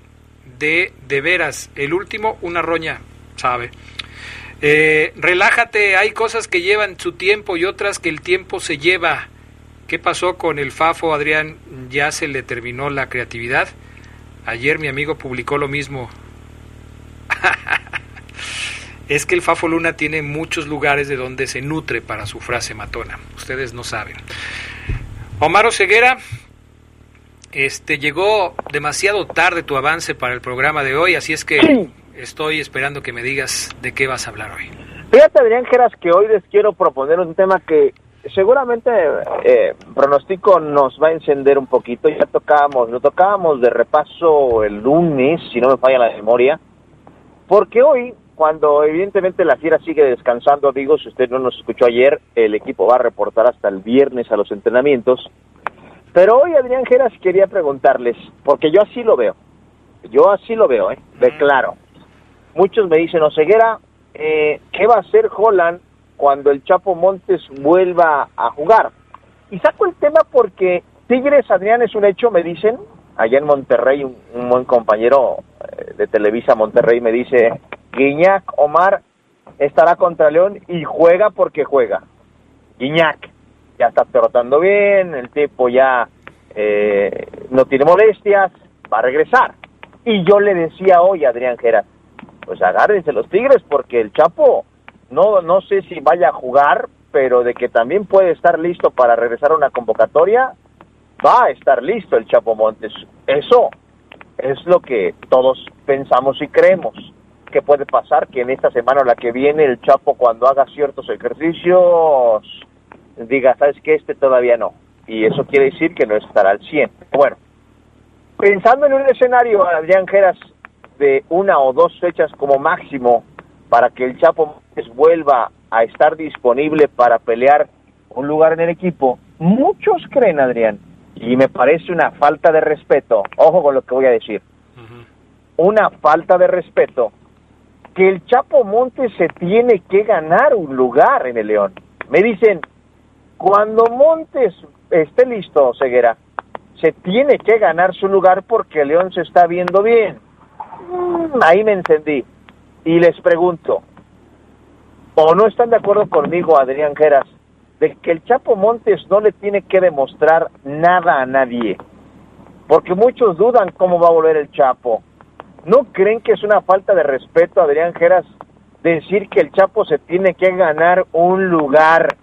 A: de de veras, el último una roña, ¿sabe? Eh, relájate, hay cosas que llevan su tiempo y otras que el tiempo se lleva. ¿Qué pasó con el Fafo, Adrián? ¿Ya se le terminó la creatividad? Ayer mi amigo publicó lo mismo. es que el Fafo Luna tiene muchos lugares de donde se nutre para su frase matona. Ustedes no saben. Omar Ceguera, este llegó demasiado tarde tu avance para el programa de hoy, así es que estoy esperando que me digas de qué vas a hablar hoy.
W: Fíjate, Adrián Geras, que hoy les quiero proponer un tema que seguramente eh, pronostico nos va a encender un poquito. Ya tocábamos, lo tocábamos de repaso el lunes, si no me falla la memoria, porque hoy, cuando evidentemente la fiera sigue descansando, digo, si usted no nos escuchó ayer, el equipo va a reportar hasta el viernes a los entrenamientos. Pero hoy, Adrián Geras, quería preguntarles, porque yo así lo veo, yo así lo veo, ¿eh? de claro. Muchos me dicen, Oseguera, eh, ¿qué va a hacer Holland cuando el Chapo Montes vuelva a jugar. Y saco el tema porque Tigres, Adrián, es un hecho, me dicen, allá en Monterrey, un, buen compañero eh, de Televisa Monterrey me dice, Guiñac Omar estará contra León y juega porque juega. Guiñac ya está trotando bien, el tipo ya eh, no tiene molestias, va a regresar. Y yo le decía hoy a Adrián Geras, pues agárrense los Tigres porque el Chapo no, no sé si vaya a jugar, pero de que también puede estar listo para regresar a una convocatoria, va a estar listo el Chapo Montes. Eso es lo que todos pensamos y creemos que puede pasar, que en esta semana o la que viene el Chapo cuando haga ciertos ejercicios diga, sabes que este todavía no. Y eso quiere decir que no estará al 100. Bueno, pensando en un escenario, Adrián Geras, de una o dos fechas como máximo para que el Chapo Montes vuelva a estar disponible para pelear un lugar en el equipo, muchos creen, Adrián, y me parece una falta de respeto, ojo con lo que voy a decir, una falta de respeto, que el Chapo Montes se tiene que ganar un lugar en el León. Me dicen, cuando Montes esté listo, Ceguera, se tiene que ganar su lugar porque León se está viendo bien. Mm, ahí me encendí. Y les pregunto, ¿o no están de acuerdo conmigo, Adrián Geras, de que el Chapo Montes no le tiene que demostrar nada a nadie? Porque muchos dudan cómo va a volver el Chapo. ¿No creen que es una falta de respeto, Adrián Geras, decir que el Chapo se tiene que ganar un lugar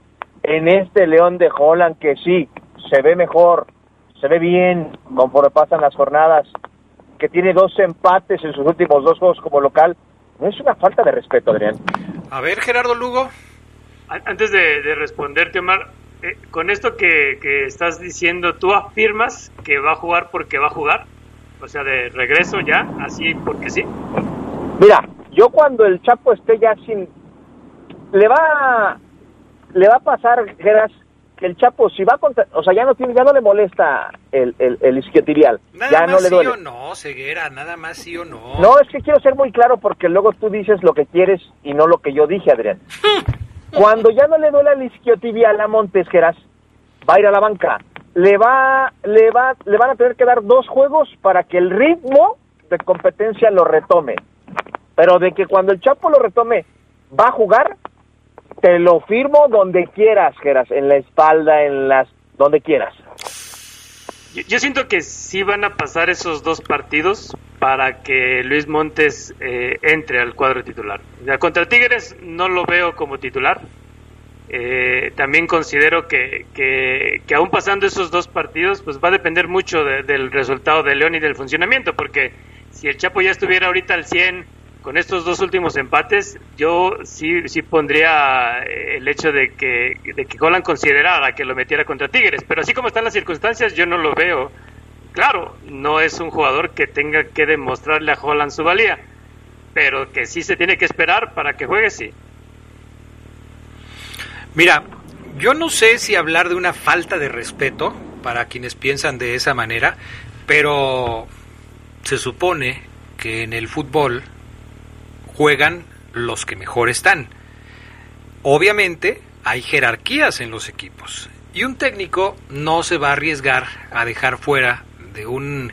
W: en este León de Holland que sí, se ve mejor, se ve bien conforme pasan las jornadas, que tiene dos empates en sus últimos dos juegos como local, no es una falta de respeto, Adrián.
A: A ver, Gerardo Lugo.
X: Antes de, responderte, Omar, eh, con esto que, que, estás diciendo, ¿tú afirmas que va a jugar porque va a jugar? O sea, de regreso ya, así porque sí.
W: Mira, yo cuando el Chapo esté ya sin... Le va, le va a pasar, Geras, que el Chapo, si va contra, o sea, ya no tiene, ya no le molesta el, el, el isquiotibial.
A: Nada
W: ya
A: más
W: no le duele.
A: sí o no, ceguera, nada más sí o no.
W: No, es que quiero ser muy claro porque luego tú dices lo que quieres y no lo que yo dije, Adrián. Cuando ya no le duele el isquiotibial a Montesqueras, va a ir a la banca. Le va, le va, le van a tener que dar dos juegos para que el ritmo de competencia lo retome. Pero de que cuando el Chapo lo retome, va a jugar, te lo firmo donde quieras, Geras, en la espalda, en las, donde quieras.
X: Yo, siento que sí van a pasar esos dos partidos para que Luis Montes eh, entre al cuadro titular. Ya, contra Tigres no lo veo como titular. Eh, también considero que, que, aún pasando esos dos partidos, pues va a depender mucho del resultado de León y del funcionamiento, porque si el Chapo ya estuviera ahorita al 100 con estos dos últimos empates, yo sí, sí pondría eh, el hecho de que, de que Golan considerara que lo metiera contra Tigres, pero así como están las circunstancias, yo no lo veo. Claro, no es un jugador que tenga que demostrarle a Holland su valía, pero que sí se tiene que esperar para que juegue, sí.
A: Mira, yo no sé si hablar de una falta de respeto para quienes piensan de esa manera, pero se supone que en el fútbol juegan los que mejor están. Obviamente hay jerarquías en los equipos y un técnico no se va a arriesgar a dejar fuera de un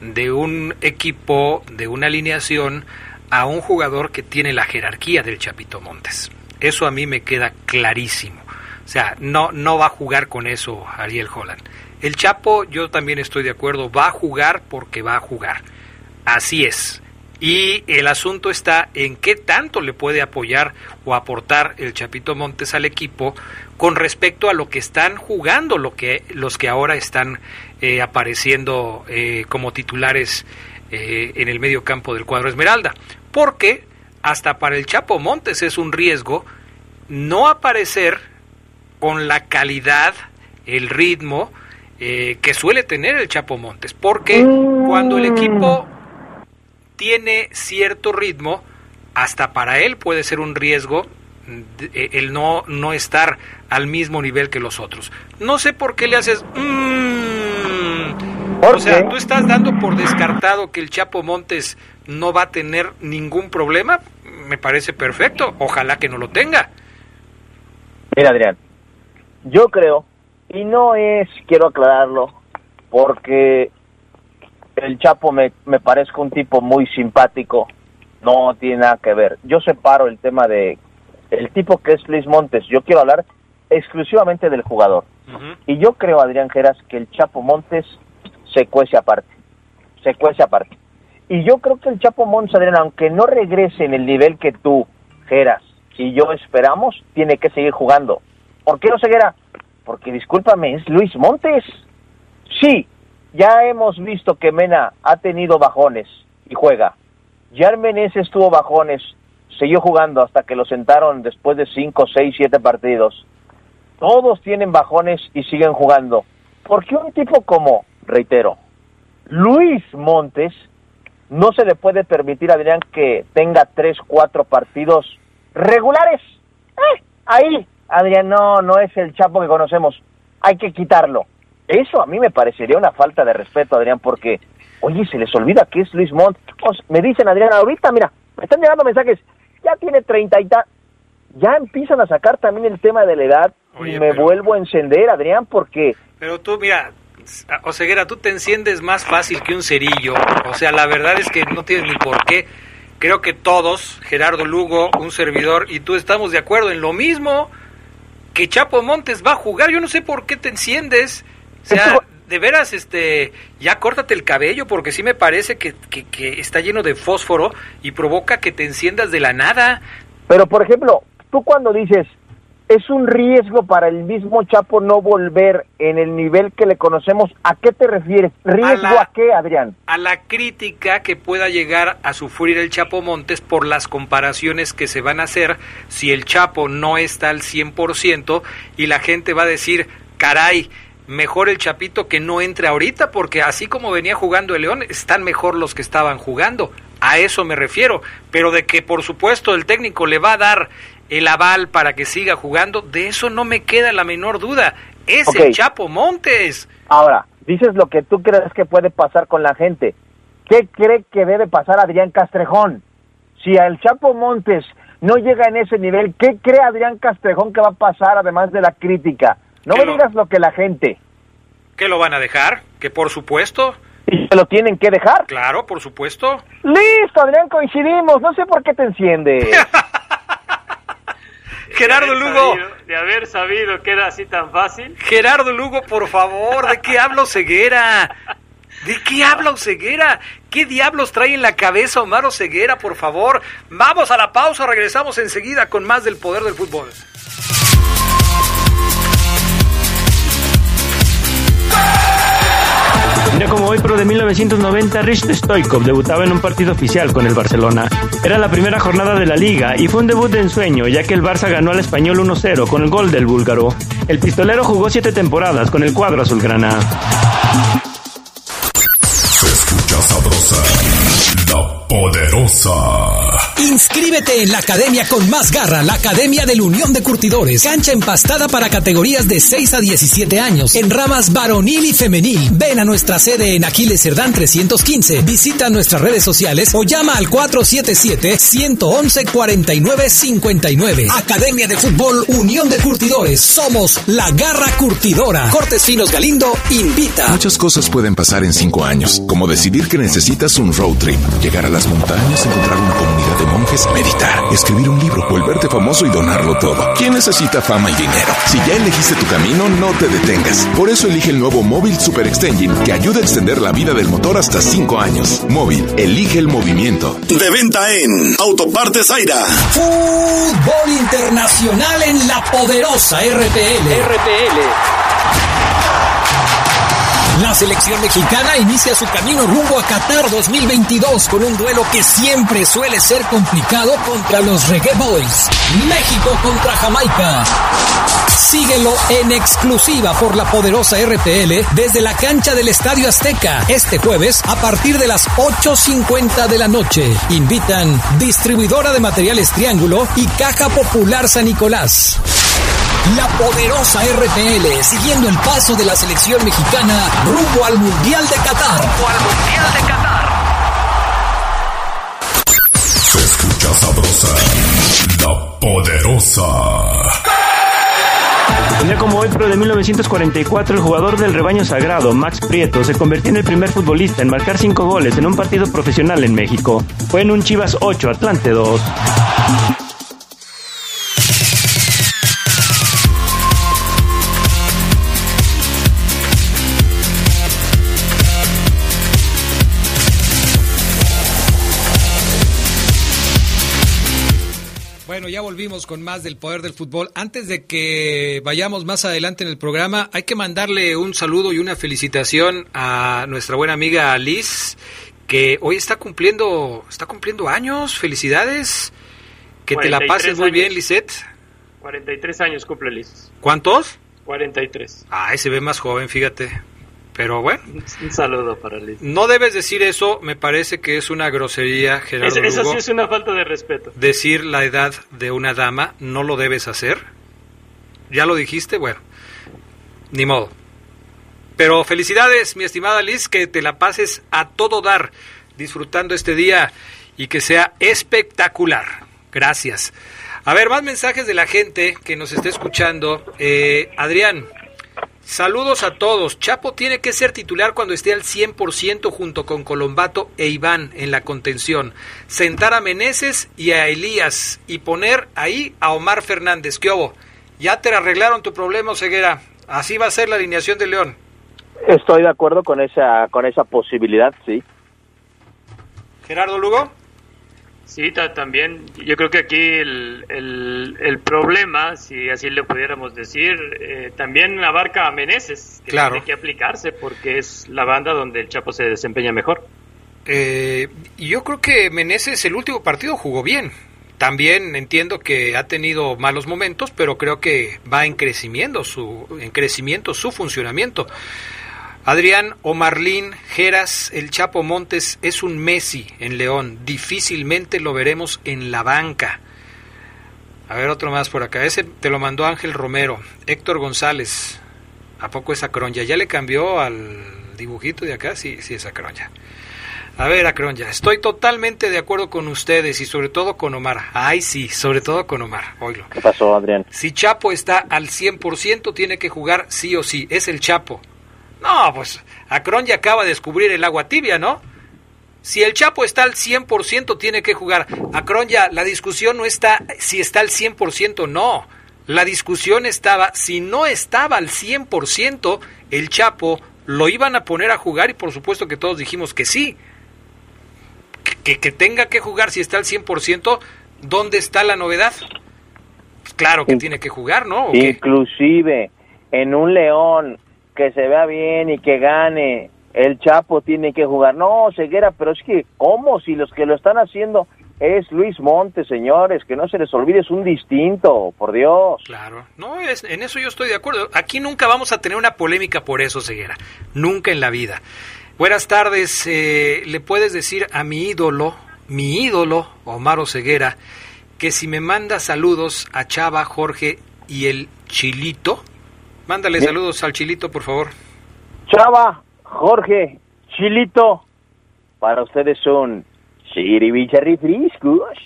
A: de un equipo, de una alineación a un jugador que tiene la jerarquía del Chapito Montes. Eso a mí me queda clarísimo. O sea, no no va a jugar con eso Ariel Holland. El Chapo, yo también estoy de acuerdo, va a jugar porque va a jugar. Así es. Y el asunto está en qué tanto le puede apoyar o aportar el Chapito Montes al equipo con respecto a lo que están jugando, lo que, los que ahora están eh, apareciendo eh, como titulares eh, en el medio campo del cuadro Esmeralda. Porque hasta para el Chapo Montes es un riesgo no aparecer con la calidad, el ritmo que suele tener el Chapo Montes. Porque cuando el equipo tiene cierto ritmo, hasta para él puede ser un riesgo eh, el no, no estar al mismo nivel que los otros. No sé por qué le haces... Mm". o sea, tú estás dando por descartado que el Chapo Montes no va a tener ningún problema. Me parece perfecto. Ojalá que no lo tenga.
W: Mira, Adrián, yo creo, y no es, quiero aclararlo, porque el Chapo me, me parezca un tipo muy simpático, no tiene nada que ver. Yo separo el tema de el tipo que es Luis Montes, yo quiero hablar exclusivamente del jugador. Y yo creo, Adrián Geras, que el Chapo Montes se cuece aparte, se cuece aparte. Y yo creo que el Chapo Montes, Adrián, aunque no regrese en el nivel que tú, Geras, y yo esperamos, tiene que seguir jugando. ¿Por qué no seguirá? Porque, discúlpame, es Luis Montes. Sí, ya hemos visto que Mena ha tenido bajones y juega. Ya Meneses tuvo bajones, siguió jugando hasta que lo sentaron después de 5, 6, 7 partidos. Todos tienen bajones y siguen jugando. ¿Por qué un tipo como, reitero, Luis Montes no se le puede permitir a Adrián que tenga tres, cuatro partidos regulares. Eh, ahí, Adrián, no, no es el Chapo que conocemos. Hay que quitarlo. Eso a mí me parecería una falta de respeto, Adrián, porque, oye, se les olvida que es Luis Montt. me dicen, Adrián, ahorita, mira, me están llegando mensajes, ya tiene treinta y tal. Ya empiezan a sacar también el tema de la edad. y me vuelvo a encender, Adrián, porque...
A: Pero tú, mira, Oseguera, tú te enciendes más fácil que un cerillo. O sea, la verdad es que no tienes ni por qué. Creo que todos, Gerardo Lugo, un servidor y tú estamos de acuerdo en lo mismo. Que Chapo Montes va a jugar. Yo no sé por qué te enciendes. O sea, de veras, este, ya córtate el cabello porque sí me parece que, que, que está lleno de fósforo y provoca que te enciendas de la nada.
W: Pero, por ejemplo, tú cuando dices, es un riesgo para el mismo Chapo no volver en el nivel que le conocemos. ¿A qué te refieres? ¿Riesgo a, qué, Adrián?
A: A la crítica que pueda llegar a sufrir el Chapo Montes por las comparaciones que se van a hacer si el Chapo no está al 100% y la gente va a decir, caray, mejor el Chapito que no entre ahorita porque así como venía jugando el León, están mejor los que estaban jugando. A eso me refiero, pero de que por supuesto el técnico le va a dar el aval para que siga jugando, de eso no me queda la menor duda. Es el Chapo Montes.
W: Ahora, dices lo que tú crees que puede pasar con la gente. ¿Qué cree que debe pasar Adrián Castrejón? Si el Chapo Montes no llega en ese nivel, ¿qué cree Adrián Castrejón que va a pasar además de la crítica? No me digas lo que la gente.
A: ¿Que lo van a dejar? Que por supuesto.
W: ¿Y se lo tienen que dejar?
A: Claro, por supuesto.
W: Listo, Adrián, coincidimos. No sé por qué te enciende.
A: Gerardo Lugo.
X: de haber sabido que era así tan fácil.
A: Gerardo Lugo, por favor, ¿de qué hablo ceguera? ¿De qué habla ceguera? ¿Qué diablos trae en la cabeza Omar Ceguera, por favor? Vamos a la pausa, regresamos enseguida con más del poder del fútbol.
K: Mira como hoy, pero de 1990, Rich Stoikov debutaba en un partido oficial con el Barcelona. Era la primera jornada de la liga y fue un debut de ensueño, ya que el Barça ganó al español 1-0 con el gol del búlgaro. El pistolero jugó siete temporadas con el cuadro azulgrana.
L: Se escucha sabrosa, la poderosa.
P: Inscríbete en la academia con más garra, la Academia de la Unión de Curtidores. Cancha empastada para categorías de 6 a 17 años, en ramas varonil y femenil. Ven a nuestra sede en Aquiles Cerdán 315. Visita nuestras redes sociales o llama al 477-111-4959. Academia de Fútbol Unión de Curtidores. Somos la garra curtidora. Cortes Finos Galindo invita.
Y: Muchas cosas pueden pasar en 5 años, como decidir que necesitas un road trip, llegar a las montañas, encontrar una comunidad de monjes, meditar, escribir un libro, volverte famoso y donarlo todo. ¿Quién necesita fama y dinero? Si ya elegiste tu camino, no te detengas. Por eso elige el nuevo Móvil Super Extension que ayuda a extender la vida del motor hasta 5 años. Móvil, elige el movimiento.
E: De venta en Autopartes Aira.
P: Fútbol internacional en la poderosa RPL. RPL. La selección mexicana inicia su camino rumbo a Qatar 2022 con un duelo que siempre suele ser complicado contra los Reggae Boys. México contra Jamaica. Síguelo en exclusiva por la poderosa RPL desde la cancha del Estadio Azteca este jueves a partir de las 8.50 de la noche. Invitan distribuidora de materiales Triángulo y Caja Popular San Nicolás. La poderosa RPL, siguiendo el paso de la selección mexicana rumbo al Mundial de Qatar. Rumbo al Mundial de Qatar.
L: Se escucha sabrosa, la poderosa.
K: Un día como hoy, pero de 1944, el jugador del rebaño sagrado, Max Prieto, se convirtió en el primer futbolista en marcar cinco goles en un partido profesional en México. Fue en un Chivas 8, Atlante 2.
A: Volvimos con más del poder del fútbol. Antes de que vayamos más adelante en el programa, hay que mandarle un saludo y una felicitación a nuestra buena amiga Liz, que hoy está cumpliendo, está cumpliendo años. Felicidades. Que te la pases muy bien, Lisette.
X: 43 años cumple Liz.
A: ¿Cuántos?
X: 43.
A: Ay, se ve más joven, fíjate. Pero bueno.
X: Un saludo para Liz.
A: No debes decir eso, me parece que es una grosería, Gerardo.
X: eso
A: Lugo.
X: sí es una falta de respeto.
A: Decir la edad de una dama, no lo debes hacer. ¿Ya lo dijiste? Bueno, ni modo. Pero felicidades, mi estimada Liz, que te la pases a todo dar disfrutando este día y que sea espectacular. Gracias. A ver, más mensajes de la gente que nos está escuchando. Eh, Adrián, saludos a todos. Chapo tiene que ser titular cuando esté al 100% junto con Colombato e Iván en la contención. Sentar a Meneses y a Elías y poner ahí a Omar Fernández. ¿Qué hubo? Ya te arreglaron tu problema, Ceguera. Así va a ser la alineación de León.
W: Estoy de acuerdo con esa, con esa posibilidad, sí.
A: Gerardo Lugo.
X: Sí, ta- también. Yo creo que aquí el, el, el problema, si así le pudiéramos decir, eh, también abarca a Meneses, que
A: Claro.
X: tiene que aplicarse porque es la banda donde el Chapo se desempeña mejor.
A: Eh, yo creo que Meneses el último partido jugó bien. También entiendo que ha tenido malos momentos, pero creo que va en crecimiento su, en crecimiento su funcionamiento. Adrián Omarlín Geras, el Chapo Montes es un Messi en León. Difícilmente lo veremos en la banca. A ver, otro más por acá. Ese te lo mandó Ángel Romero. Héctor González. ¿A poco es Acronya? ¿Ya le cambió al dibujito de acá? Sí, sí es Acronya. A ver, Acronya, estoy totalmente de acuerdo con ustedes y sobre todo con Omar. Ay, sí, sobre todo con Omar. Oílo.
W: ¿Qué pasó, Adrián?
A: Si Chapo está al 100%, tiene que jugar sí o sí. Es el Chapo. No, pues Acron ya acaba de descubrir el agua tibia, ¿no? Si el Chapo está al 100%, tiene que jugar. Acron ya, la discusión no está si está al 100%, no. La discusión estaba, si no estaba al 100%, el Chapo lo iban a poner a jugar y por supuesto que todos dijimos que sí. Que, que, que tenga que jugar si está al 100%, ¿dónde está la novedad? Pues claro que tiene que jugar, ¿no?
W: Inclusive en un León que se vea bien y que gane, el Chapo tiene que jugar. No, Ceguera, pero es que, ¿cómo? Si los que lo están haciendo es Luis Montes, señores, que no se les olvide, es un distinto, por Dios.
A: Claro, no, es, en eso yo estoy de acuerdo. Aquí nunca vamos a tener una polémica por eso, Ceguera. Nunca en la vida. Buenas tardes. eh, ¿Le puedes decir a mi ídolo, mi ídolo, Omar Ceguera, que si me manda saludos a Chava, Jorge y el Chilito? Mándale saludos al Chilito, por favor.
W: Chava, Jorge, Chilito, para ustedes son Chiribicharri Friscos.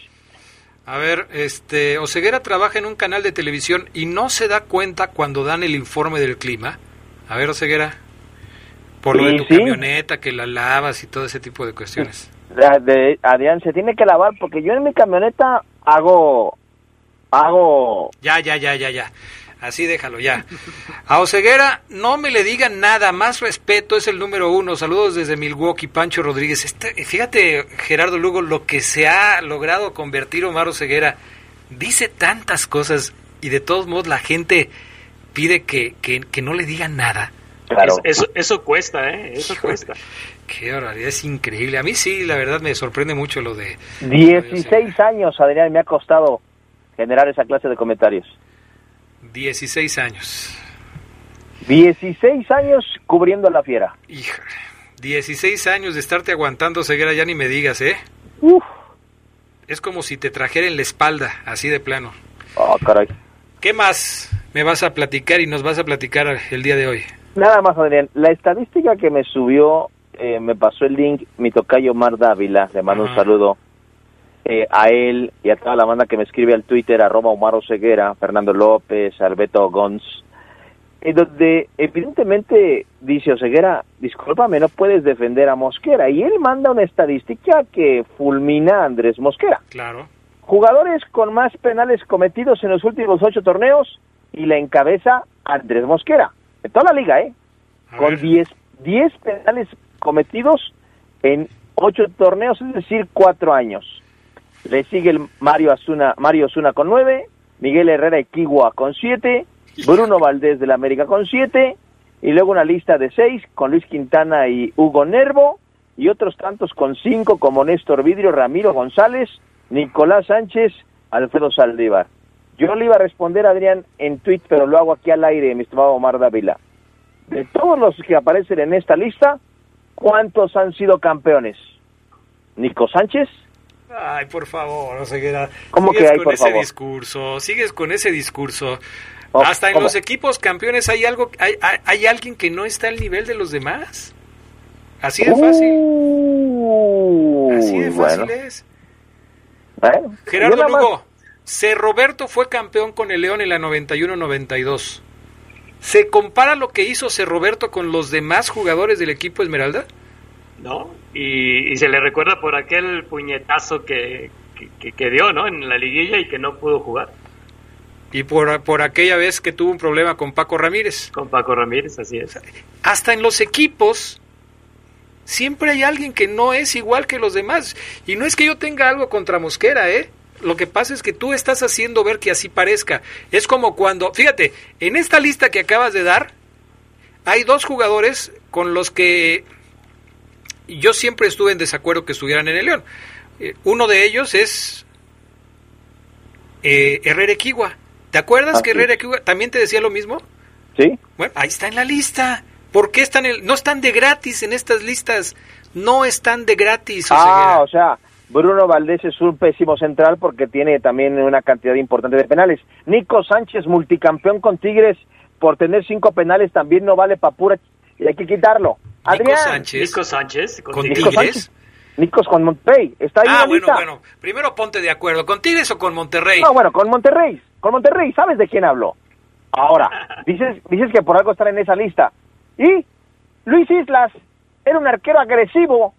A: A ver, este, Oseguera trabaja en un canal de televisión y no se da cuenta cuando dan el informe del clima. A ver, Oseguera, por lo de tu
W: sí.
A: camioneta, que la lavas y todo ese tipo de cuestiones.
W: De Adrián, se tiene que lavar porque yo en mi camioneta hago, hago,
A: Ya, ya, ya, ya, ya. Así déjalo, ya. A Oseguera, no me le digan nada, más respeto, es el número uno. Saludos desde Milwaukee, Pancho Rodríguez. Este, fíjate, Gerardo Lugo, lo que se ha logrado convertir Omar Oseguera. Dice tantas cosas y de todos modos la gente pide que, que, que no le digan nada.
X: Es- Eso, eso cuesta, ¿eh? Eso cuesta.
A: Qué barbaridad, es increíble. A mí sí, la verdad me sorprende mucho lo de...
W: 16 años, Adrián, me ha costado generar esa clase de comentarios.
A: 16 años.
W: 16 años cubriendo a la fiera.
A: Híjole, 16 años de estarte aguantando ceguera, ya ni me digas, ¿eh? Es como si te trajera en la espalda, así de plano.
W: Oh, caray.
A: ¿Qué más me vas a platicar y nos vas a platicar el día de hoy?
W: Nada más, Adrián. La estadística que me subió, eh, me pasó el link, mi tocayo Mar Dávila, le mando un saludo eh, a él y a toda la banda que me escribe al Twitter, arroba Omar Oseguera, Fernando López, Alberto Gons, en donde evidentemente dice Oseguera, discúlpame, no puedes defender a Mosquera. Y él manda una estadística que fulmina a Andrés Mosquera.
A: Claro.
W: Jugadores con más penales cometidos en los últimos ocho torneos y la encabeza Andrés Mosquera. En toda la liga, ¿eh? Con 10 10 penales cometidos en ocho torneos, es decir, cuatro años. Le sigue el Mario Asuna, Mario Osuna con nueve, Miguel Herrera Equigua con siete, Bruno Valdés de la América con siete, y luego una lista de seis con Luis Quintana y Hugo Nervo, y otros tantos con cinco como Néstor Vidrio, Ramiro González, Nicolás Sánchez, Alfredo Saldívar. Yo le iba a responder, Adrián, en tweet, pero lo hago aquí al aire, mi estimado Omar Dávila. de todos los que aparecen en esta lista, ¿cuántos han sido campeones? ¿Nico Sánchez?
A: Ay, por favor, Oseguera.
W: ¿Cómo que
A: Sigues
W: hay,
A: con
W: por
A: ese
W: favor?
A: discurso, sigues con ese discurso.
W: Oh,
A: Hasta en
W: ¿cómo?
A: los equipos campeones hay algo, hay, hay, hay alguien que no está al nivel de los demás. Así de fácil. Así de fácil
W: bueno.
A: es.
W: Bueno,
A: Gerardo Lugo, C. Roberto fue campeón con el León en la 91-92. ¿Se compara lo que hizo C. Roberto con los demás jugadores del equipo Esmeralda?
X: ¿No? Y, y se le recuerda por aquel puñetazo que, que, que- que dio, ¿no? En la liguilla y que no pudo jugar.
A: Y por, por aquella vez que tuvo un problema con Paco Ramírez.
X: Con Paco Ramírez, así es.
A: Hasta en los equipos siempre hay alguien que no es igual que los demás. Y no es que yo tenga algo contra Mosquera, ¿eh? Lo que pasa es que tú estás haciendo ver que así parezca. Es como cuando, fíjate, en esta lista que acabas de dar, hay dos jugadores con los que yo siempre estuve en desacuerdo que estuvieran en el León. Eh, uno de ellos es eh, Herrera Equigua. ¿Te acuerdas
W: Ah,
A: que. Herrera Equigua también te decía lo mismo?
W: Sí.
A: Bueno, ahí está en la lista. ¿Por qué están en- no están de gratis en estas listas? No están de gratis.
W: Ah, o sea, Bruno Valdés es un pésimo central porque tiene también una cantidad importante de penales. Nico Sánchez, multicampeón con Tigres, por tener cinco penales también no vale para pura... Y hay que quitarlo. Adrián.
X: Nico Sánchez.
A: ¿Con
W: Nico
A: Tigres?
W: Sánchez. Nicos con Monterrey. Está ahí
A: Ah, bueno,
W: lista.
A: bueno. Primero ponte de acuerdo. ¿Con Tigres o con Monterrey?
W: No, bueno, con Monterrey. Con Monterrey, ¿sabes de quién hablo? Ahora, dices, dices que por algo están en esa lista. Y Luis Islas era un arquero agresivo.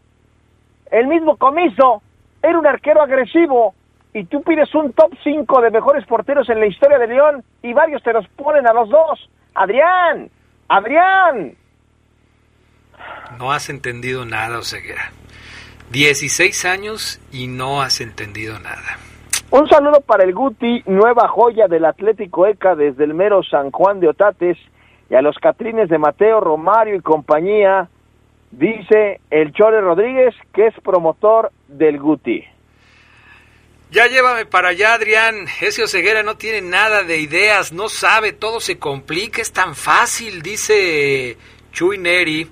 W: El mismo comiso era un arquero agresivo. Y tú pides un top 5 de mejores porteros en la historia de León y varios te los ponen a los dos. Adrián, Adrián.
A: No has entendido nada, Oseguera. 16 años y no has entendido nada.
W: Un saludo para el Guti, nueva joya del Atlético ECA desde el mero San Juan de Otates y a los Catrines de Mateo, Romario y compañía, dice el Chore Rodríguez, que es promotor del Guti.
A: Ya llévame para allá, Adrián. Ese Oseguera no tiene nada de ideas, no sabe, todo se complica, es tan fácil, dice Chuy Neri.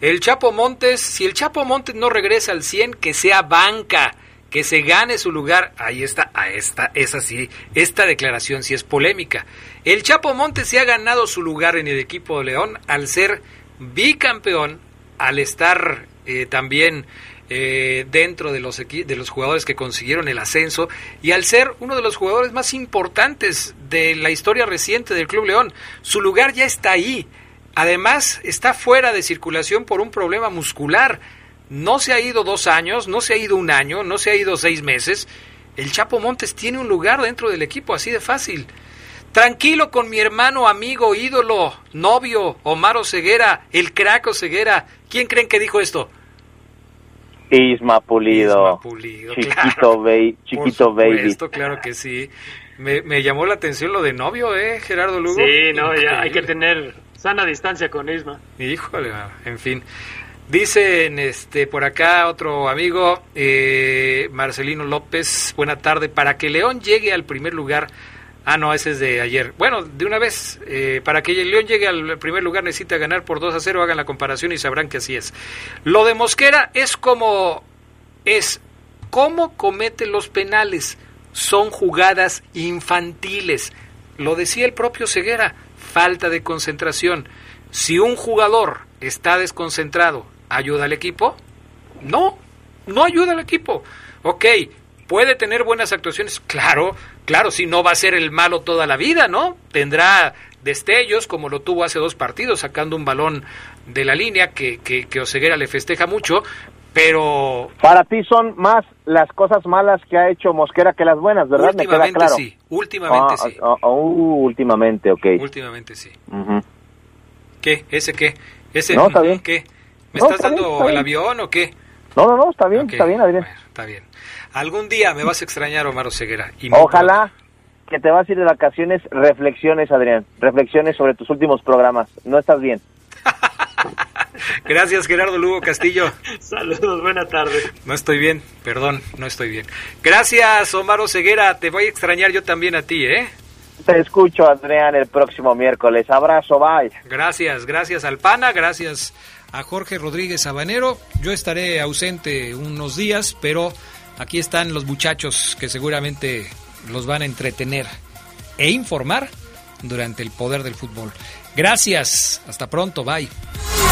A: El Chapo Montes, si el Chapo Montes no regresa al 100, que sea banca, que se gane su lugar. Ahí está, a esta, esa sí, esta declaración sí es polémica. El Chapo Montes se ha ganado su lugar en el equipo de León al ser bicampeón, al estar eh, también eh, dentro de los, de los jugadores que consiguieron el ascenso y al ser uno de los jugadores más importantes de la historia reciente del Club León. Su lugar ya está ahí. Además, está fuera de circulación por un problema muscular. No se ha ido dos años, no se ha ido un año, no se ha ido seis meses. El Chapo Montes tiene un lugar dentro del equipo, así de fácil. Tranquilo con mi hermano, amigo, ídolo, novio, Omar Ceguera, el crack Ceguera. ¿Quién creen que dijo esto?
W: Isma Pulido.
A: Isma Pulido,
W: chiquito,
A: claro.
W: ba- chiquito
A: Por
W: baby.
A: supuesto, claro que sí. Me, me llamó la atención lo de novio, ¿eh, Gerardo Lugo?
X: Sí, no, ya hay que tener sana distancia con Isma.
A: Híjole, en fin. Dicen este por acá otro amigo, eh, Marcelino López, buena tarde, para que León llegue al primer lugar. Ah, no, ese es de ayer. Bueno, de una vez, eh, para que León llegue al primer lugar necesita ganar por 2 a 0, hagan la comparación y sabrán que así es. Lo de Mosquera es como, es cómo comete los penales. Son jugadas infantiles. Lo decía el propio Ceguera, falta de concentración. Si un jugador está desconcentrado, ¿ayuda al equipo? No, no ayuda al equipo. Ok, puede tener buenas actuaciones, claro, claro, si no va a ser el malo toda la vida, ¿no? Tendrá destellos como lo tuvo hace dos partidos, sacando un balón de la línea que, que, que Oseguera le festeja mucho, pero
W: Para ti son más las cosas malas que ha hecho Mosquera que las buenas, ¿verdad? Me queda
A: últimamente
W: claro.
A: sí, últimamente
W: Ah,
A: sí,
W: uh, últimamente, ok.
A: últimamente sí. ¿Qué? ¿Ese qué? ¿Ese
W: No, está bien.
A: qué? ¿Me
W: No,
A: estás
W: está bien,
A: dando
W: está
A: el
W: bien.
A: avión o qué?
W: No, no, no, está bien, está bien, Adrián.
A: bueno, está bien. Algún día me vas a extrañar, Omar Ceguera. Y
W: Ojalá que te vas a ir de vacaciones, reflexiones, Adrián. Reflexiones sobre tus últimos programas. No estás bien.
A: Gracias, Gerardo Lugo Castillo.
X: Saludos, buena tarde.
A: No estoy bien, perdón, no estoy bien. Gracias, Omar Ceguera. Te voy a extrañar yo también a ti, ¿eh?
W: Te escucho, Adrián, el próximo miércoles. Abrazo, bye.
A: Gracias, gracias al PANA, gracias a Jorge Rodríguez Sabanero. Yo estaré ausente unos días, pero aquí están los muchachos que seguramente los van a entretener e informar durante el poder del fútbol. Gracias, hasta pronto, bye.